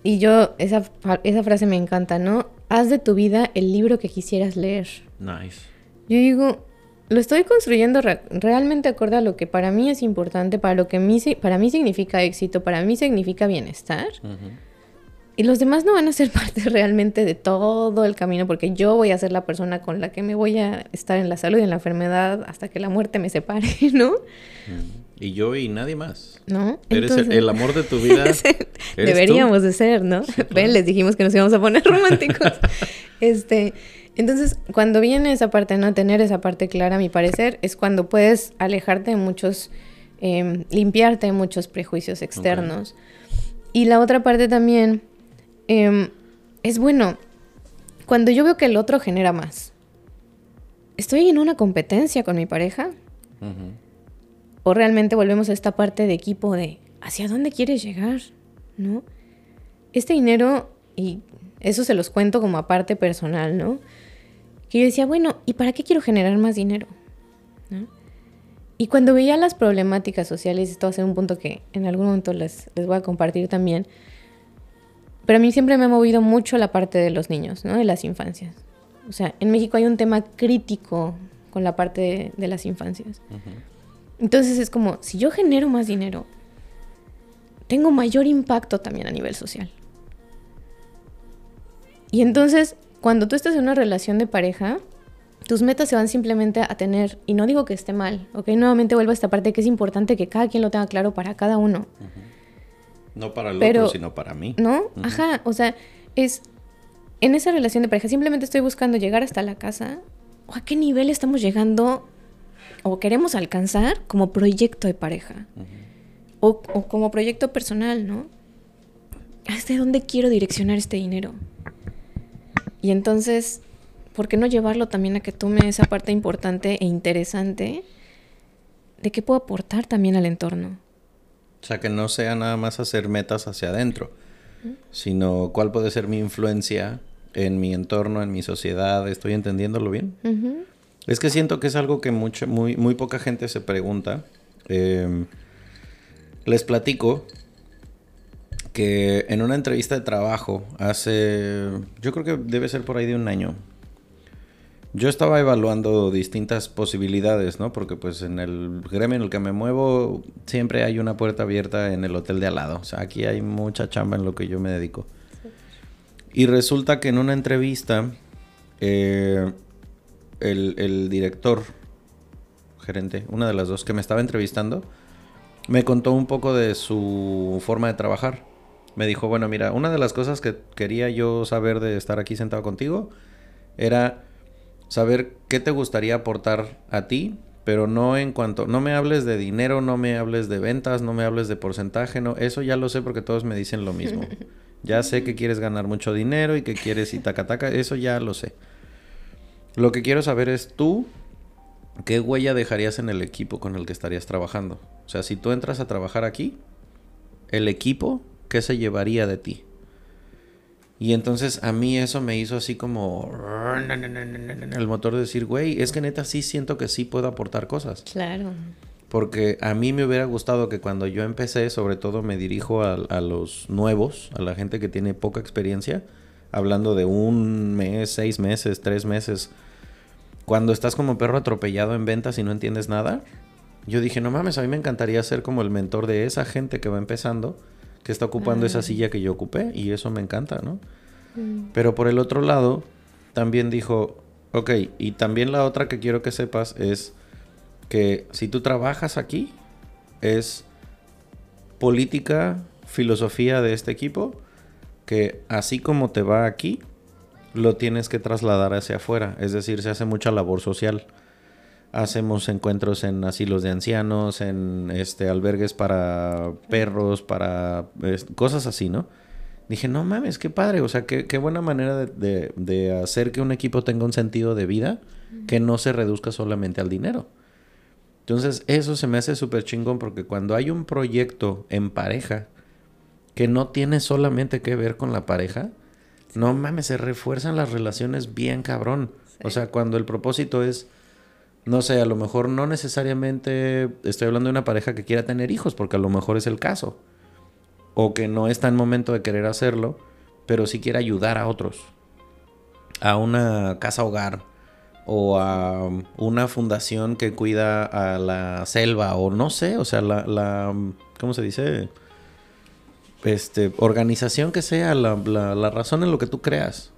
Speaker 2: y yo, esa, esa frase me encanta, ¿no? Haz de tu vida el libro que quisieras leer.
Speaker 1: Nice.
Speaker 2: Yo digo, lo estoy construyendo realmente acorde a lo que para mí es importante, para lo que para mí significa éxito, para mí significa bienestar. Y los demás no van a ser parte realmente de todo el camino porque yo voy a ser la persona con la que me voy a estar en la salud y en la enfermedad hasta que la muerte me separe, ¿no?
Speaker 1: Mm. Y yo y nadie más.
Speaker 2: ¿No?
Speaker 1: Eres el, amor de tu vida.
Speaker 2: Deberíamos de ser, ¿no? Ven, les dijimos que nos íbamos a poner románticos. este, entonces, cuando viene esa parte, no tener esa parte clara, a mi parecer, es cuando puedes alejarte de muchos, em, limpiarte de muchos prejuicios externos. Y la otra parte también Em, es bueno cuando yo veo que el otro genera más. ¿estoy en una competencia con mi pareja? O realmente volvemos a esta parte de equipo de ¿hacia dónde quieres llegar? ¿No? Este dinero, y eso se los cuento como aparte personal, ¿no? Que yo decía, bueno, ¿y para qué quiero generar más dinero? Y cuando veía las problemáticas sociales, esto va a ser un punto que en algún momento les, les voy a compartir también, pero a mí siempre me ha movido mucho la parte de los niños, ¿no? De las infancias. O sea, en México hay un tema crítico con la parte de, las infancias. Entonces es como, si yo genero más dinero, tengo mayor impacto también a nivel social. Y entonces, cuando tú estás en una relación de pareja, tus metas se van simplemente a tener, y no digo que esté mal, ¿ok? Nuevamente vuelvo a esta parte que es importante que cada quien lo tenga claro para cada uno.
Speaker 1: No para el otro, sino para mí.
Speaker 2: ¿No? Ajá, o sea, es en esa relación de pareja, simplemente estoy buscando llegar hasta la casa o a qué nivel estamos llegando o queremos alcanzar como proyecto de pareja o, o, como proyecto personal, ¿no? ¿Hasta dónde quiero direccionar este dinero? Y entonces, ¿por qué no llevarlo también a que tome esa parte importante e interesante de qué puedo aportar también al entorno?
Speaker 1: O sea, que no sea nada más hacer metas hacia adentro, sino cuál puede ser mi influencia en mi entorno, en mi sociedad. ¿Estoy entendiéndolo bien? Es que siento que es algo que mucha, muy, muy poca gente se pregunta. Em, les platico que en una entrevista de trabajo hace, yo creo que debe ser por ahí de un año, yo estaba evaluando distintas posibilidades, ¿no? Porque pues en el gremio en el que me muevo siempre hay una puerta abierta en el hotel de al lado. O sea, aquí hay mucha chamba en lo que yo me dedico. Y resulta que en una entrevista eh, el, el director, gerente, una de las dos que me estaba entrevistando, me contó un poco de su forma de trabajar. Me dijo, bueno, mira, una de las cosas que quería yo saber de estar aquí sentado contigo era saber qué te gustaría aportar a ti, pero no en cuanto, no me hables de dinero, no me hables de ventas, no me hables de porcentaje, no, eso ya lo sé porque todos me dicen lo mismo. Ya sé que quieres ganar mucho dinero y que quieres y taca taca, eso ya lo sé. Lo que quiero saber es tú, ¿qué huella dejarías en el equipo con el que estarías trabajando? O sea, si tú entras a trabajar aquí, el equipo, ¿qué se llevaría de ti? Y entonces a mí eso me hizo así como el motor de decir, güey, es que neta sí siento que sí puedo aportar cosas.
Speaker 2: Claro.
Speaker 1: Porque a mí me hubiera gustado que cuando yo empecé, sobre todo me dirijo a, a los nuevos, a la gente que tiene poca experiencia, hablando de un mes, seis meses, tres meses, cuando estás como perro atropellado en ventas y no entiendes nada, yo dije, no mames, a mí me encantaría ser como el mentor de esa gente que va empezando que está ocupando esa ah. silla que yo ocupé y eso me encanta, ¿no? Mm. Pero por el otro lado, también dijo, ok, y también la otra que quiero que sepas es que si tú trabajas aquí, es política, filosofía de este equipo, que así como te va aquí, lo tienes que trasladar hacia afuera, es decir, se hace mucha labor social hacemos encuentros en asilos de ancianos, en este albergues para perros, para cosas así, ¿no? Dije, no mames, qué padre, o sea, qué, qué buena manera de, de, hacer que un equipo tenga un sentido de vida que no se reduzca solamente al dinero. Entonces, eso se me hace súper chingón porque cuando hay un proyecto en pareja que no tiene solamente que ver con la pareja, no mames, se refuerzan las relaciones bien cabrón. O sea, cuando el propósito es no sé, a lo mejor no necesariamente estoy hablando de una pareja que quiera tener hijos, porque a lo mejor es el caso. O que no está en momento de querer hacerlo, pero sí quiere ayudar a otros. A una casa hogar o a una fundación que cuida a la selva o no sé, o sea, la, la ¿cómo se dice? Este, organización que sea, la, la, razón en lo que tú creas.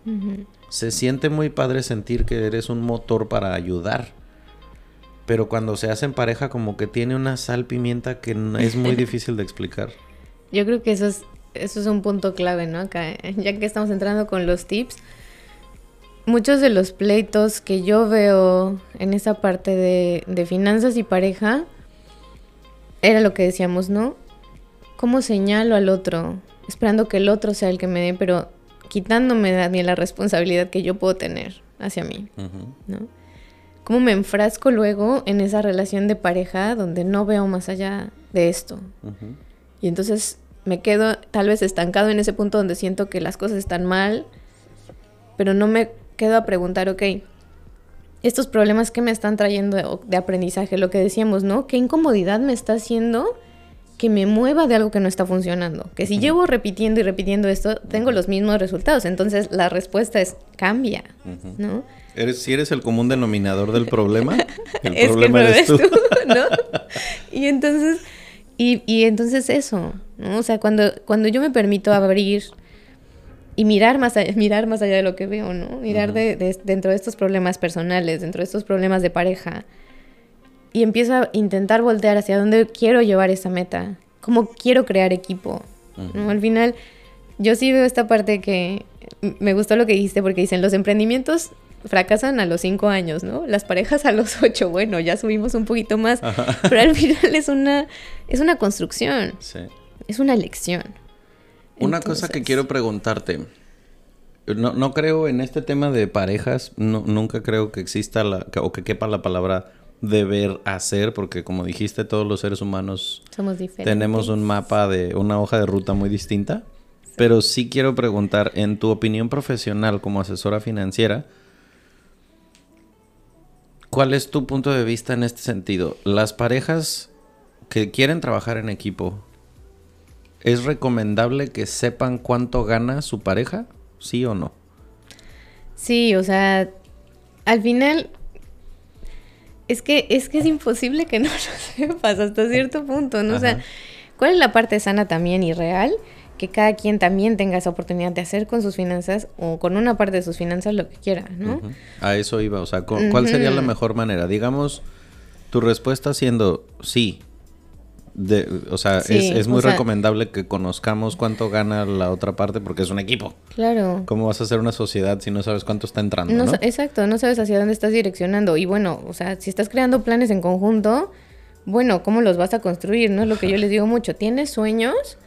Speaker 1: Se siente muy padre sentir que eres un motor para ayudar pero cuando se hace en pareja como que tiene una sal pimienta que es muy difícil de explicar.
Speaker 2: Yo creo que eso es, eso es un punto clave, ¿no? Acá, ya que estamos entrando con los tips, muchos de los pleitos que yo veo en esa parte de, de finanzas y pareja, era lo que decíamos, ¿no? ¿Cómo señalo al otro? Esperando que el otro sea el que me dé, pero quitándome de la responsabilidad que yo puedo tener hacia mí, ¿no? Cómo me enfrasco luego en esa relación de pareja donde no veo más allá de esto. Y entonces me quedo tal vez estancado en ese punto donde siento que las cosas están mal, pero no me quedo a preguntar, ok, estos problemas que me están trayendo de, aprendizaje, lo que decíamos, ¿no? ¿Qué incomodidad me está haciendo que me mueva de algo que no está funcionando? Que si llevo repitiendo y repitiendo esto, tengo los mismos resultados. Entonces la respuesta es cambia, ¿no?
Speaker 1: ¿Eres, si eres el común denominador del problema,
Speaker 2: el es problema eres tú. ¿no? Y entonces, y, y entonces eso, ¿no? O sea, cuando, cuando yo me permito abrir y mirar más, allá, mirar más allá de lo que veo, ¿no? Mirar de, dentro de estos problemas personales, dentro de estos problemas de pareja. Y empiezo a intentar voltear hacia dónde quiero llevar esa meta, cómo quiero crear equipo. ¿no? Al final, yo sí veo esta parte que me gustó lo que dijiste porque dicen, los emprendimientos fracasan a los cinco años, ¿no? Las parejas a los ocho, bueno, ya subimos un poquito más, pero al final es una, es una construcción, sí. es una lección.
Speaker 1: Una cosa que quiero preguntarte. No, no, creo en este tema de parejas, no, nunca creo que exista la, o que quepa la palabra deber hacer, porque como dijiste, todos los seres humanos
Speaker 2: Somos diferentes.
Speaker 1: tenemos un mapa de una hoja de ruta muy distinta. Pero sí quiero preguntar, en tu opinión profesional como asesora financiera, ¿cuál es tu punto de vista en este sentido? Las parejas que quieren trabajar en equipo, ¿Es recomendable que sepan cuánto gana su pareja? ¿Sí o no?
Speaker 2: Sí, o sea, al final es que es que es imposible que no lo sepas hasta cierto punto, ¿no? O sea, ¿cuál es la parte sana también y real? Que cada quien también tenga esa oportunidad de hacer con sus finanzas o con una parte de sus finanzas lo que quiera, ¿no?
Speaker 1: A eso iba, o sea, ¿cuál sería la mejor manera? Digamos, tu respuesta siendo sí, o sea, es, muy recomendable que conozcamos cuánto gana la otra parte porque es un equipo.
Speaker 2: Claro.
Speaker 1: ¿Cómo vas a hacer una sociedad si no sabes cuánto está entrando? No,
Speaker 2: Exacto, no sabes hacia dónde estás direccionando. Y bueno, o sea, si estás creando planes en conjunto, bueno, ¿cómo los vas a construir? ¿No? Es lo que yo les digo mucho. ¿Tienes sueños?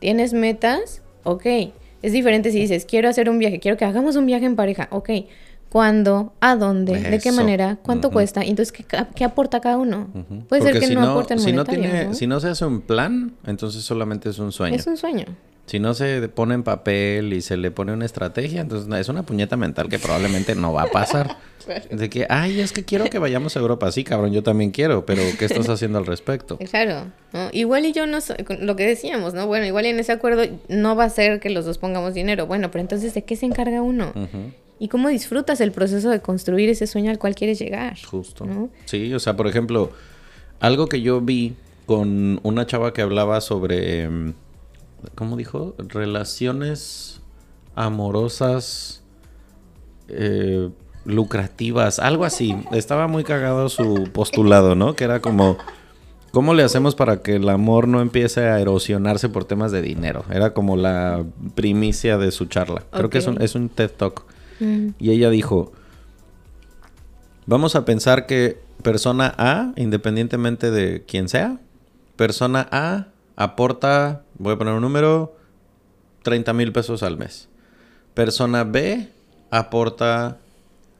Speaker 2: ¿Tienes metas? Ok. Es diferente si dices, quiero hacer un viaje, quiero que hagamos un viaje en pareja. Ok cuándo, a dónde, de qué manera, cuánto cuesta, entonces ¿qué, aporta cada uno. Puede ser que no, aporte
Speaker 1: si no, tiene, Si no se hace un plan, entonces solamente es un sueño.
Speaker 2: Es un sueño.
Speaker 1: Si no se pone en papel y se le pone una estrategia, entonces es una puñeta mental que probablemente no va a pasar. De que, ay, es que quiero que vayamos a Europa. Sí, cabrón, yo también quiero, pero ¿qué estás haciendo al respecto?
Speaker 2: Claro. Igual y yo no sé, lo que decíamos, ¿no? Bueno, igual en ese acuerdo no va a ser que los dos pongamos dinero. Bueno, pero entonces, ¿de qué se encarga uno? y cómo disfrutas el proceso de construir ese sueño al cual quieres llegar.
Speaker 1: Justo. Sí, o sea, por ejemplo, algo que yo vi con una chava que hablaba sobre, em, ¿cómo dijo? Relaciones amorosas eh, lucrativas, algo así. Estaba muy cagado su postulado, ¿no? Que era como... ¿Cómo le hacemos para que el amor no empiece a erosionarse por temas de dinero? Era como la primicia de su charla. Creo que es un, es un TED Talk. Y ella dijo, vamos a pensar que persona A, independientemente de quién sea, persona A aporta, voy a poner un número, 30 mil pesos al mes. Persona B aporta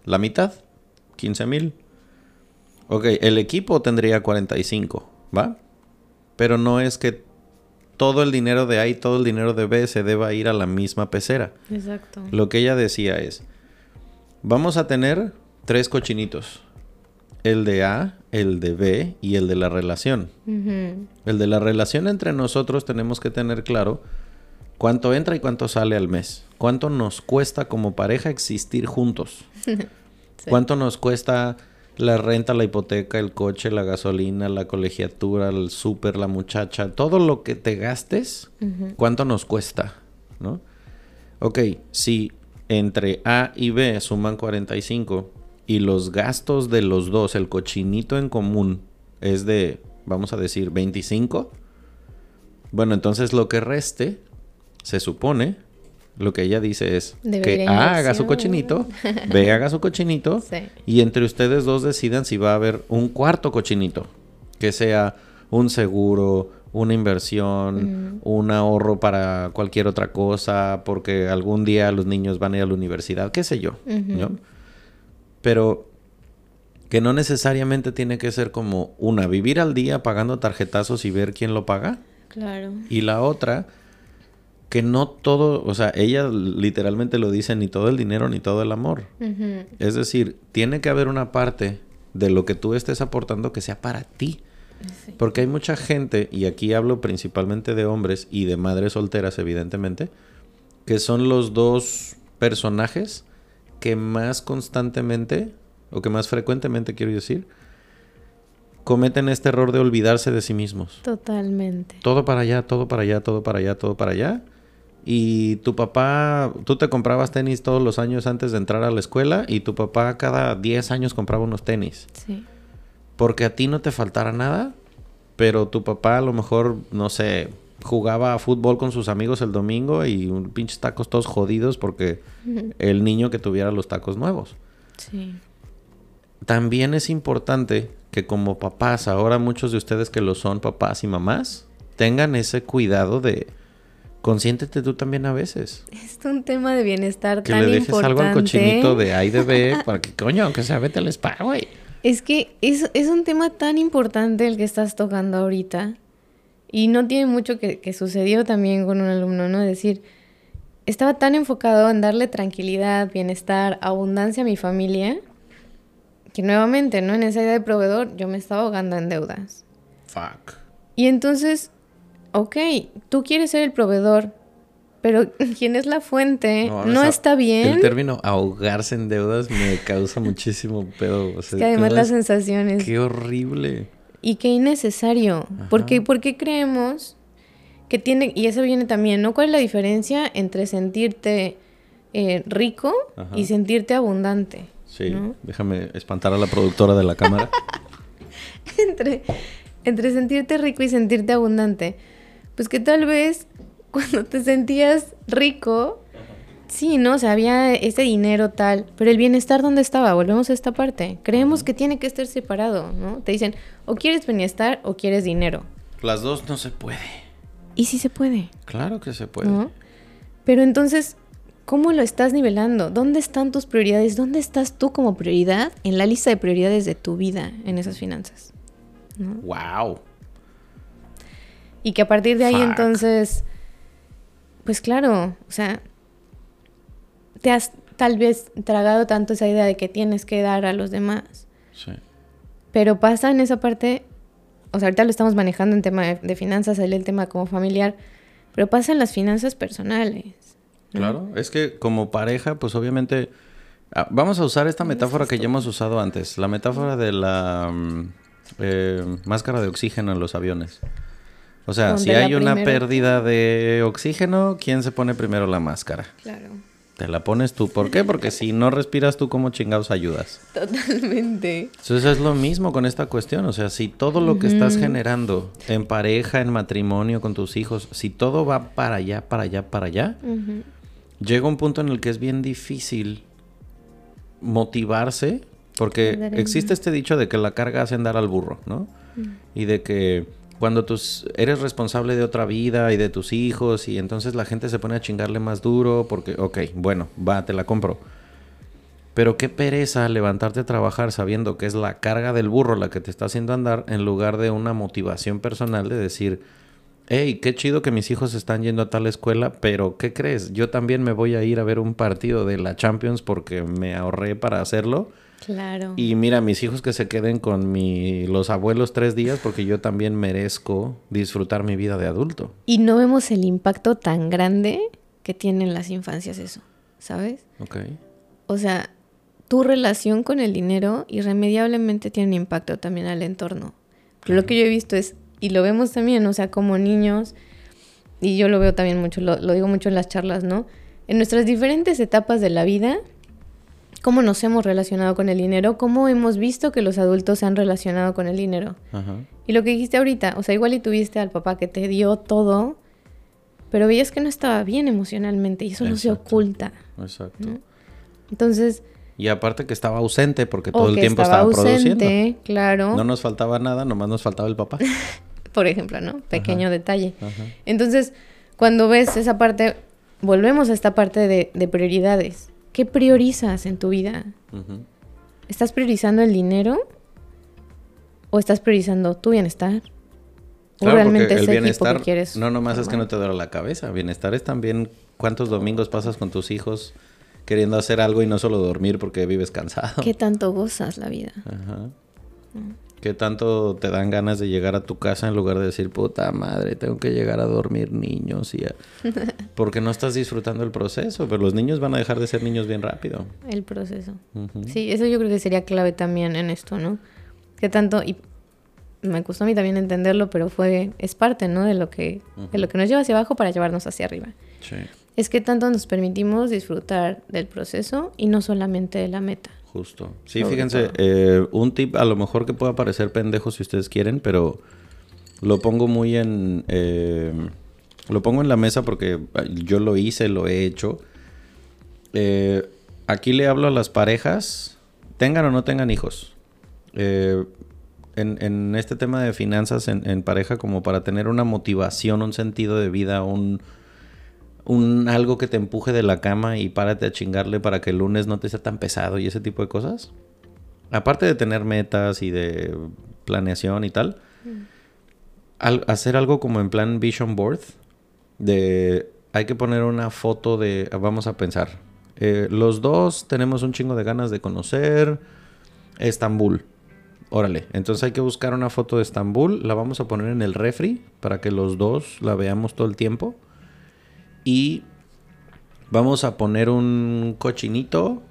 Speaker 1: la mitad, 15 mil. Ok, el equipo tendría 45, ¿va? Pero no es que todo el dinero de A y todo el dinero de B se deba ir a la misma pecera.
Speaker 2: Exacto.
Speaker 1: Lo que ella decía es, Vamos a tener tres cochinitos. El de A, el de B y el de la relación. El de la relación entre nosotros tenemos que tener claro cuánto entra y cuánto sale al mes. Cuánto nos cuesta como pareja existir juntos. Cuánto nos cuesta la renta, la hipoteca, el coche, la gasolina, la colegiatura, el súper, la muchacha, todo lo que te gastes, cuánto nos cuesta, ¿no? Ok, si entre A y B suman 45 y los gastos de los dos, el cochinito en común, es de, vamos a decir, 25, bueno, entonces lo que reste, se supone, lo que ella dice es que A haga su cochinito, B haga su cochinito, y entre ustedes dos decidan si va a haber un cuarto cochinito, que sea un seguro, una inversión, un ahorro para cualquier otra cosa, porque algún día los niños van a ir a la universidad, qué sé yo. Pero que no necesariamente tiene que ser como una, vivir al día pagando tarjetazos y ver quién lo paga.
Speaker 2: Claro.
Speaker 1: Y la otra, que no todo, o sea, ella literalmente lo dice, ni todo el dinero ni todo el amor. Es decir, tiene que haber una parte de lo que tú estés aportando que sea para ti.
Speaker 2: Sí.
Speaker 1: Porque hay mucha gente, y aquí hablo principalmente de hombres y de madres solteras, evidentemente, que son los dos personajes que más constantemente, o que más frecuentemente, quiero decir, cometen este error de olvidarse de sí mismos.
Speaker 2: Totalmente.
Speaker 1: Todo para allá, todo para allá, todo para allá, todo para allá. Y tu papá, tú te comprabas tenis todos los años antes de entrar a la escuela y tu papá cada 10 años compraba unos tenis.
Speaker 2: Sí.
Speaker 1: Porque a ti no te faltara nada, pero tu papá a lo mejor, no sé, jugaba a fútbol con sus amigos el domingo y un pinches tacos todos jodidos porque el niño que tuviera los tacos nuevos.
Speaker 2: Sí.
Speaker 1: También es importante que como papás, ahora muchos de ustedes que lo son papás y mamás, tengan ese cuidado de consiéntete tú también a veces.
Speaker 2: Es un tema de bienestar
Speaker 1: Que
Speaker 2: tan
Speaker 1: le dejes
Speaker 2: importante.
Speaker 1: algo al cochinito de A y de B para que, coño, aunque sea, vete al spa, güey.
Speaker 2: Es que es, es un tema tan importante el que estás tocando ahorita. Y no tiene mucho que, que sucedió también con un alumno, ¿no? Es decir, estaba tan enfocado en darle tranquilidad, bienestar, abundancia a mi familia, que nuevamente, ¿no? En esa idea de proveedor, yo me estaba ahogando en deudas.
Speaker 1: Fuck.
Speaker 2: Y entonces, ok, tú quieres ser el proveedor, pero quien es la fuente no, está bien.
Speaker 1: El término ahogarse en deudas me causa muchísimo pedo. O sea,
Speaker 2: Es que además
Speaker 1: ¿cómo
Speaker 2: las
Speaker 1: es?
Speaker 2: sensaciones...
Speaker 1: Qué horrible.
Speaker 2: Y qué innecesario. ¿Por qué,
Speaker 1: Ajá.
Speaker 2: por qué creemos que tiene, y eso viene también, ¿no? ¿Cuál es la diferencia entre sentirte eh, rico
Speaker 1: Ajá.
Speaker 2: y sentirte abundante?
Speaker 1: Sí,
Speaker 2: ¿no?
Speaker 1: déjame espantar a la productora de la cámara.
Speaker 2: entre, entre sentirte rico y sentirte abundante. Pues que tal vez cuando te sentías rico, sí, ¿no? O sea, había ese dinero tal, pero el bienestar ¿dónde estaba? Volvemos a esta parte. Creemos que tiene que estar separado, ¿no? Te dicen, o quieres bienestar o quieres dinero.
Speaker 1: Las dos no se puede.
Speaker 2: Y sí se puede.
Speaker 1: Claro que se puede.
Speaker 2: ¿no? Pero entonces, ¿cómo lo estás nivelando? ¿Dónde están tus prioridades? ¿Dónde estás tú como prioridad en la lista de prioridades de tu vida en esas finanzas? ¿no?
Speaker 1: Wow.
Speaker 2: Y que a partir de ahí
Speaker 1: Fuck.
Speaker 2: entonces, pues claro, o sea, te has tal vez tragado tanto esa idea de que tienes que dar a los demás,
Speaker 1: Sí.
Speaker 2: pero pasa en esa parte, o sea, ahorita lo estamos manejando en tema de, de finanzas, sale el tema como familiar, pero pasa en las finanzas personales. ¿no?
Speaker 1: Claro, es que como pareja, pues obviamente ah, vamos a usar esta metáfora que ya hemos usado antes, la metáfora de la mm, eh, máscara de oxígeno en los aviones. O sea, si hay una pérdida de oxígeno, ¿quién se pone primero la máscara?
Speaker 2: Claro.
Speaker 1: Te la pones tú. ¿Por qué? Porque si no respiras tú, ¿cómo chingados ayudas?
Speaker 2: Totalmente.
Speaker 1: Entonces es lo mismo con esta cuestión. O sea, si todo lo que estás generando en pareja, en matrimonio, con tus hijos, si todo va para allá, para allá, para allá, llega un punto en el que es bien difícil motivarse, porque existe este dicho de que la carga hace andar al burro, ¿no? Y de que cuando tus, eres responsable de otra vida y de tus hijos, y entonces la gente se pone a chingarle más duro, porque, ok, bueno, va, te la compro. Pero qué pereza levantarte a trabajar sabiendo que es la carga del burro la que te está haciendo andar, en lugar de una motivación personal de decir, hey, qué chido que mis hijos están yendo a tal escuela, pero ¿qué crees? Yo también me voy a ir a ver un partido de la Champions porque me ahorré para hacerlo.
Speaker 2: Claro.
Speaker 1: Y mira, mis hijos que se queden con mi, los abuelos tres días porque yo también merezco disfrutar mi vida de adulto.
Speaker 2: Y no vemos el impacto tan grande que tienen las infancias eso, ¿sabes?
Speaker 1: Ok.
Speaker 2: O sea, tu relación con el dinero irremediablemente tiene un impacto también al entorno. Lo que yo he visto es, y lo vemos también, o sea, como niños, y yo lo veo también mucho, lo, lo digo mucho en las charlas, ¿no? En nuestras diferentes etapas de la vida, cómo nos hemos relacionado con el dinero, cómo hemos visto que los adultos se han relacionado con el dinero.
Speaker 1: Ajá.
Speaker 2: Y lo que dijiste ahorita, o sea, igual y tuviste al papá que te dio todo, pero veías que no estaba bien emocionalmente y eso no se oculta.
Speaker 1: Exacto.
Speaker 2: ¿no? Entonces,
Speaker 1: Y aparte que estaba ausente porque todo el tiempo
Speaker 2: estaba
Speaker 1: estaba, produciendo.
Speaker 2: ausente, claro,
Speaker 1: No nos faltaba nada, nomás nos faltaba el papá.
Speaker 2: por ejemplo, ¿no? Pequeño detalle.
Speaker 1: Ajá.
Speaker 2: Entonces, cuando ves esa parte, volvemos a esta parte de, de prioridades. ¿Qué priorizas en tu vida? ¿estás priorizando el dinero o estás priorizando tu bienestar? ¿O
Speaker 1: Claro,
Speaker 2: realmente
Speaker 1: el bienestar
Speaker 2: que quieres
Speaker 1: no nomás es que no te duele la cabeza, bienestar es también cuántos domingos pasas con tus hijos queriendo hacer algo y no solo dormir porque vives cansado.
Speaker 2: ¿Qué tanto gozas la vida?
Speaker 1: Ajá. ¿Qué tanto te dan ganas de llegar a tu casa en lugar de decir, puta madre, tengo que llegar a dormir niños? Y a-". Porque no estás disfrutando el proceso, pero los niños van a dejar de ser niños bien rápido.
Speaker 2: El proceso. Sí, eso yo creo que sería clave también en esto, ¿no? ¿Qué tanto? Y me costó a mí también entenderlo, pero fue, es parte, ¿no? De lo que, de lo que nos lleva hacia abajo para llevarnos hacia arriba.
Speaker 1: Sí,
Speaker 2: Es que tanto nos permitimos disfrutar del proceso y no solamente de la meta.
Speaker 1: Justo. Sí, fíjense, eh, un tip a lo mejor que pueda parecer pendejo si ustedes quieren, pero lo pongo muy en... eh, lo pongo en la mesa porque yo lo hice, lo he hecho. Eh, aquí le hablo a las parejas, tengan o no tengan hijos. Eh, en, en este tema de finanzas en, en pareja, como para tener una motivación, un sentido de vida, un, un algo que te empuje de la cama y párate a chingarle para que el lunes no te sea tan pesado y ese tipo de cosas. Aparte de tener metas y de planeación y tal, al- hacer algo como en plan vision board, de hay que poner una foto de, vamos a pensar, eh, los dos tenemos un chingo de ganas de conocer Estambul. Órale, entonces hay que buscar una foto de Estambul, la vamos a poner en el refri para que los dos la veamos todo el tiempo. Y vamos a poner un cochinito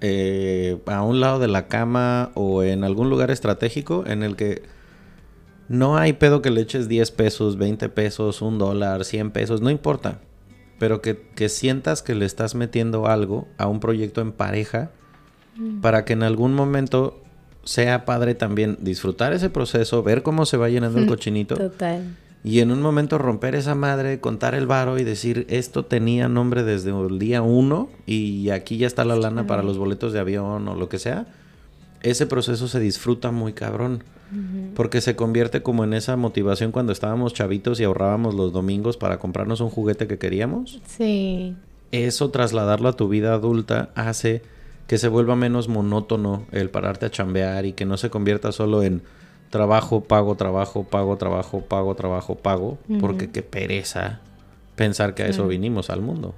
Speaker 1: eh, a un lado de la cama o en algún lugar estratégico en el que no hay pedo que le eches 10 pesos, 20 pesos, un dólar, 100 pesos, no importa. Pero que, que sientas que le estás metiendo algo a un proyecto en pareja para que en algún momento sea padre también disfrutar ese proceso, ver cómo se va llenando el cochinito.
Speaker 2: Total.
Speaker 1: Y en un momento romper esa madre, contar el varo y decir, esto tenía nombre desde el día uno y aquí ya está la lana para los boletos de avión o lo que sea. Ese proceso se disfruta muy cabrón. Porque se convierte como en esa motivación cuando estábamos chavitos y ahorrábamos los domingos para comprarnos un juguete que queríamos.
Speaker 2: Sí.
Speaker 1: Eso trasladarlo a tu vida adulta hace que se vuelva menos monótono el pararte a chambear y que no se convierta solo en trabajo, pago, trabajo, pago, trabajo, pago, trabajo, pago, porque qué pereza pensar que a eso vinimos al mundo.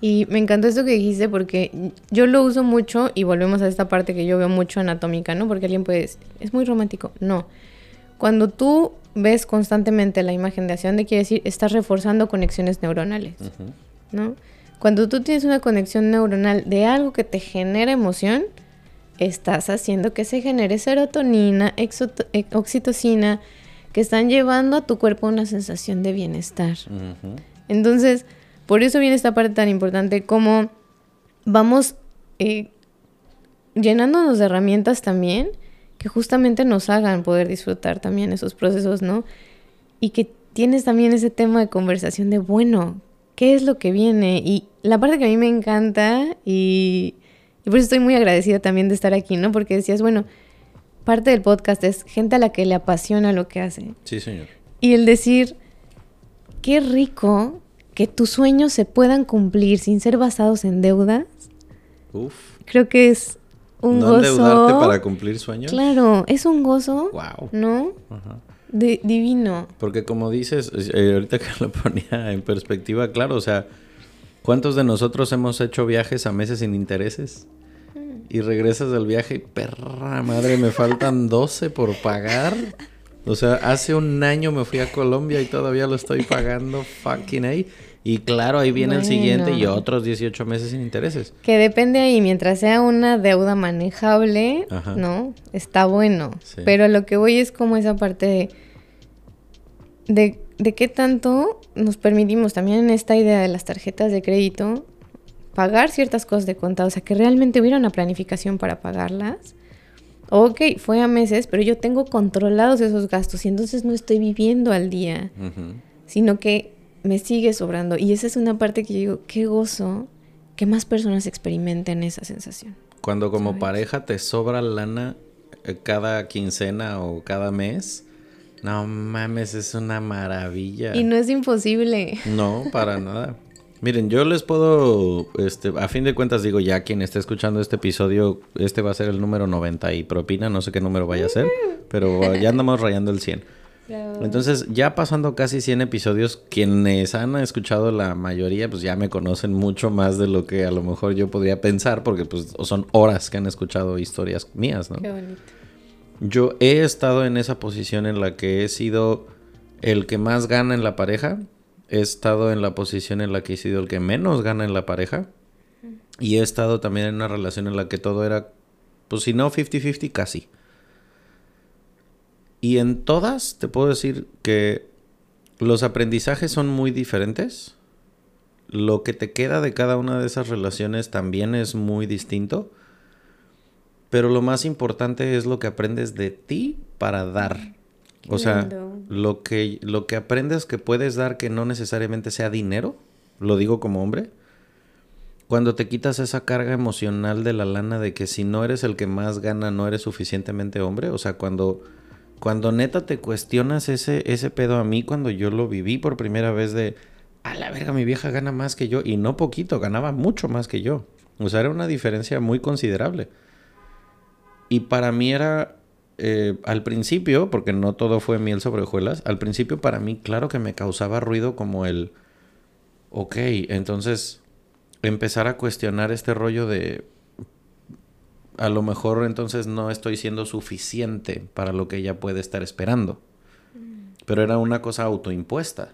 Speaker 2: Y me encantó esto que dijiste porque yo lo uso mucho y volvemos a esta parte que yo veo mucho anatómica, ¿no? Porque alguien puede decir, es muy romántico. No. Cuando tú ves constantemente la imagen de hacia dónde quiere decir, estás reforzando conexiones neuronales, ¿no? Cuando tú tienes una conexión neuronal de algo que te genera emoción, estás haciendo que se genere serotonina, eh, oxitocina, que están llevando a tu cuerpo una sensación de bienestar. Entonces, por eso viene esta parte tan importante como vamos eh, llenándonos de herramientas también que justamente nos hagan poder disfrutar también esos procesos, ¿no? Y que tienes también ese tema de conversación de, bueno, ¿qué es lo que viene? Y la parte que a mí me encanta y, y por eso estoy muy agradecida también de estar aquí, ¿no? Porque decías, bueno, parte del podcast es gente a la que le apasiona lo que hace.
Speaker 1: Sí, señor.
Speaker 2: Y el decir, qué rico que tus sueños se puedan cumplir sin ser basados en deudas,
Speaker 1: Uf.
Speaker 2: creo que es un
Speaker 1: ¿No
Speaker 2: gozo.
Speaker 1: endeudarte para cumplir sueños?
Speaker 2: Claro, es un gozo,
Speaker 1: Wow.
Speaker 2: ¿no?
Speaker 1: Ajá.
Speaker 2: De- divino.
Speaker 1: Porque como dices, eh, ahorita que lo ponía en perspectiva, claro, o sea, ¿cuántos de nosotros hemos hecho viajes a meses sin intereses? Y regresas del viaje y perra madre, me faltan 12 por pagar. O sea, hace un año me fui a Colombia y todavía lo estoy pagando fucking A. Y claro, ahí viene el siguiente y otros 18 meses sin intereses.
Speaker 2: Que depende ahí, mientras sea una deuda manejable,
Speaker 1: Ajá.
Speaker 2: ¿no? Está bueno.
Speaker 1: Sí.
Speaker 2: Pero lo que voy es como esa parte de, de, de qué tanto nos permitimos también en esta idea de las tarjetas de crédito pagar ciertas cosas de contado, o sea, que realmente hubiera una planificación para pagarlas. Ok, fue a meses, pero yo tengo controlados esos gastos y entonces no estoy viviendo al día sino que me sigue sobrando. Y esa es una parte que yo digo, qué gozo que más personas experimenten esa sensación.
Speaker 1: Cuando como
Speaker 2: ¿Sabes?
Speaker 1: pareja te sobra lana eh, cada quincena o cada mes, no mames, es una maravilla.
Speaker 2: Y no es imposible.
Speaker 1: No, para nada. Miren, yo les puedo, este, a fin de cuentas digo, ya quien esté escuchando este episodio, este va a ser el número 90 y propina, no sé qué número vaya a ser, pero ya andamos rayando el 100. Entonces, ya pasando casi 100 episodios, quienes han escuchado la mayoría, pues ya me conocen mucho más de lo que a lo mejor yo podría pensar, porque pues son horas que han escuchado historias mías, ¿no?
Speaker 2: Qué bonito.
Speaker 1: Yo he estado en esa posición en la que he sido el que más gana en la pareja, he estado en la posición en la que he sido el que menos gana en la pareja. Y he estado también en una relación en la que todo era, pues si no 50-50, casi. Y en todas te puedo decir que los aprendizajes son muy diferentes. Lo que te queda de cada una de esas relaciones también es muy distinto. Pero lo más importante es lo que aprendes de ti para dar. o sea, lo que, lo que aprendes que puedes dar que no necesariamente sea dinero, lo digo como hombre, cuando te quitas esa carga emocional de la lana de que si no eres el que más gana no eres suficientemente hombre, o sea, cuando, cuando neta te cuestionas ese, ese pedo a mí cuando yo lo viví por primera vez de, a la verga, mi vieja gana más que yo, y no poquito, ganaba mucho más que yo, o sea, era una diferencia muy considerable. Y para mí era eh, al principio, porque no todo fue miel sobre hojuelas, al principio para mí, claro que me causaba ruido como el, ok, entonces empezar a cuestionar este rollo de, a lo mejor entonces no estoy siendo suficiente para lo que ella puede estar esperando. Pero era una cosa autoimpuesta.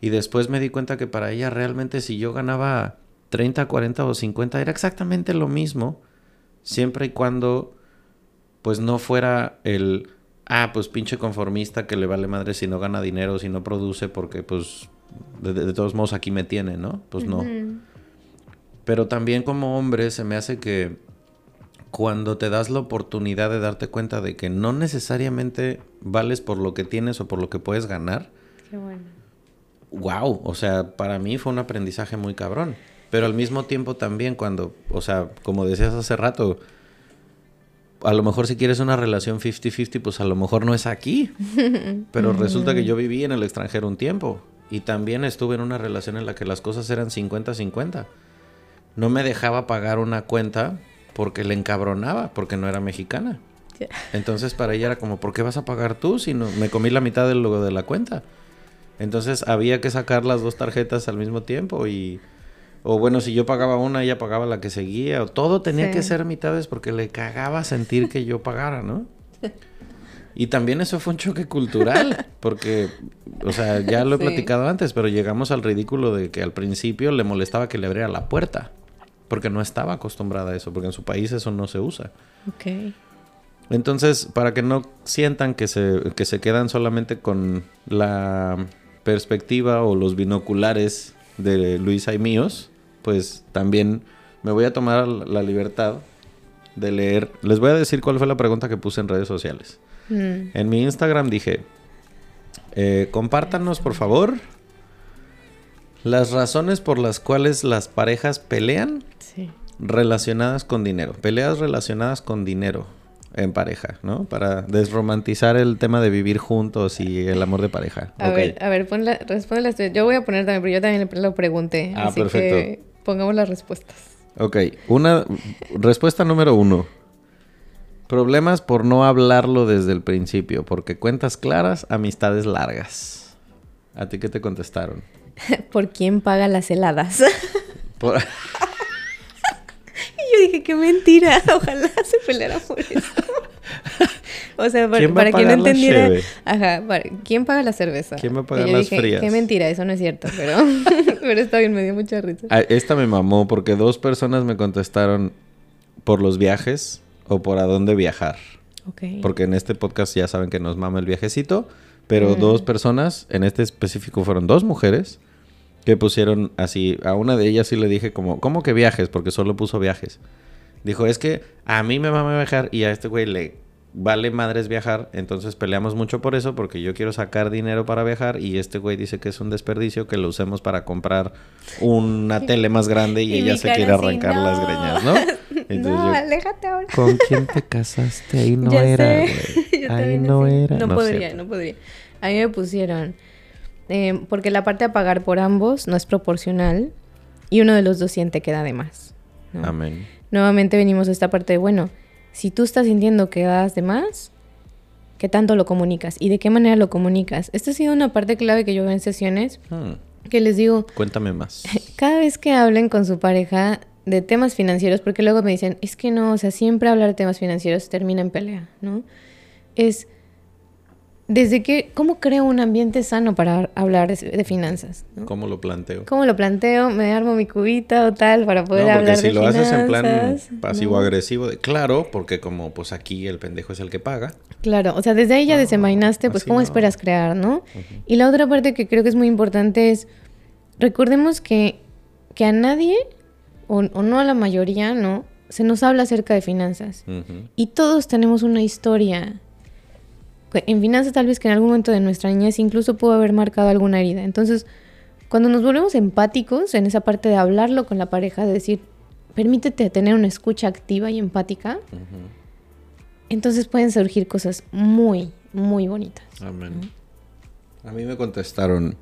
Speaker 1: Y después me di cuenta que para ella realmente si yo ganaba 30, 40 o 50 era exactamente lo mismo, siempre y cuando pues no fuera el, ah, pues pinche conformista que le vale madre si no gana dinero, si no produce, porque pues de, todos modos aquí me tiene, ¿no? Pues no. Pero también como hombre se me hace que cuando te das la oportunidad de darte cuenta de que no necesariamente vales por lo que tienes o por lo que puedes ganar.
Speaker 2: Qué bueno.
Speaker 1: Wow, o sea, para mí fue un aprendizaje muy cabrón. Pero al mismo tiempo también cuando, o sea, como decías hace rato, a lo mejor si quieres una relación 50-50, pues a lo mejor no es aquí. Pero resulta que yo viví en el extranjero un tiempo y también estuve en una relación en la que las cosas eran 50-50. No me dejaba pagar una cuenta porque le encabronaba, porque no era mexicana. Entonces para ella era como, ¿por qué vas a pagar tú si no me comí la mitad del logo de la cuenta? Entonces había que sacar las dos tarjetas al mismo tiempo y o bueno, si yo pagaba una, ella pagaba la que seguía. O todo tenía que ser mitades porque le cagaba sentir que yo pagara, ¿no? Y también eso fue un choque cultural, porque, o sea, ya lo he platicado antes, pero llegamos al ridículo de que al principio le molestaba que le abriera la puerta, porque no estaba acostumbrada a eso, porque en su país eso no se usa.
Speaker 2: Ok.
Speaker 1: Entonces, para que no sientan que se, que se quedan solamente con la perspectiva o los binoculares de Luisa y míos, pues también me voy a tomar la libertad de leer. Les voy a decir cuál fue la pregunta que puse en redes sociales. Mm. En mi Instagram dije, eh, compártanos por favor las razones por las cuales las parejas pelean relacionadas con dinero. Peleas relacionadas con dinero en pareja, ¿no? Para desromantizar el tema de vivir juntos y el amor de pareja.
Speaker 2: A ver, a ver, pon la, Yo voy a poner también, pero yo también lo pregunté. Ah, así perfecto. Que pongamos las respuestas.
Speaker 1: Ok, una respuesta número uno. Problemas por no hablarlo desde el principio, porque cuentas claras, amistades largas. ¿A ti qué te contestaron?
Speaker 2: ¿Por quién paga las heladas? Por... yo dije, qué mentira. Ojalá se peleara por eso. o sea, para, quien no entendiera. Ajá, ¿quién paga la cerveza?
Speaker 1: ¿Quién va a pagar las frías?
Speaker 2: Qué mentira, eso no es cierto, pero, pero está bien, me dio mucha risa.
Speaker 1: Ah, esta me mamó porque dos personas me contestaron por los viajes o por a dónde viajar. Okay. Porque en este podcast ya saben que nos mama el viajecito, pero mm. dos personas, en este específico fueron dos mujeres que pusieron así, a una de ellas sí le dije como, ¿cómo que viajes? Porque solo puso viajes. Dijo, es que a mí me va a viajar y a este güey le vale madres viajar, entonces peleamos mucho por eso, porque yo quiero sacar dinero para viajar y este güey dice que es un desperdicio que lo usemos para comprar una tele más grande y, ella se quiere arrancar las greñas, ¿no?
Speaker 2: no, aléjate ahora.
Speaker 1: ¿Con quién te casaste? Ahí no era, güey. Ahí no era.
Speaker 2: No, podría, no podría. A mí me pusieron Em, porque la parte a pagar por ambos no es proporcional y uno de los dos siente que da de más. ¿no?
Speaker 1: Amén.
Speaker 2: Nuevamente venimos a esta parte de, bueno, si tú estás sintiendo que das de más, ¿qué tanto lo comunicas? ¿Y de qué manera lo comunicas? Esta ha sido una parte clave que yo veo en sesiones,
Speaker 1: Hmm,
Speaker 2: que les digo,
Speaker 1: Cuéntame más.
Speaker 2: cada vez que hablen con su pareja de temas financieros, porque luego me dicen, es que no, o sea, siempre hablar de temas financieros termina en pelea, ¿no? Es desde que, ¿cómo creo un ambiente sano para hablar de, finanzas? ¿no?
Speaker 1: ¿Cómo lo planteo?
Speaker 2: ¿Cómo lo planteo? ¿Me armo mi cubita o tal para poder
Speaker 1: no, porque
Speaker 2: hablar
Speaker 1: si
Speaker 2: de
Speaker 1: lo
Speaker 2: finanzas?
Speaker 1: haces en plan
Speaker 2: ¿no?
Speaker 1: pasivo-agresivo, de- claro, porque como pues aquí el pendejo es el que paga.
Speaker 2: Claro, o sea, desde ahí ya
Speaker 1: No,
Speaker 2: desenvainaste, pues cómo
Speaker 1: no.
Speaker 2: esperas crear, ¿no? Y la otra parte que creo que es muy importante es, recordemos que, que a nadie, o, o no a la mayoría, ¿no? Se nos habla acerca de finanzas. Y todos tenemos una historia. En finanzas tal vez que en algún momento de nuestra niñez incluso pudo haber marcado alguna herida. Entonces, cuando nos volvemos empáticos en esa parte de hablarlo con la pareja, de decir, permítete tener una escucha activa y empática, entonces pueden surgir cosas muy, muy bonitas.
Speaker 1: Amén. A mí me contestaron.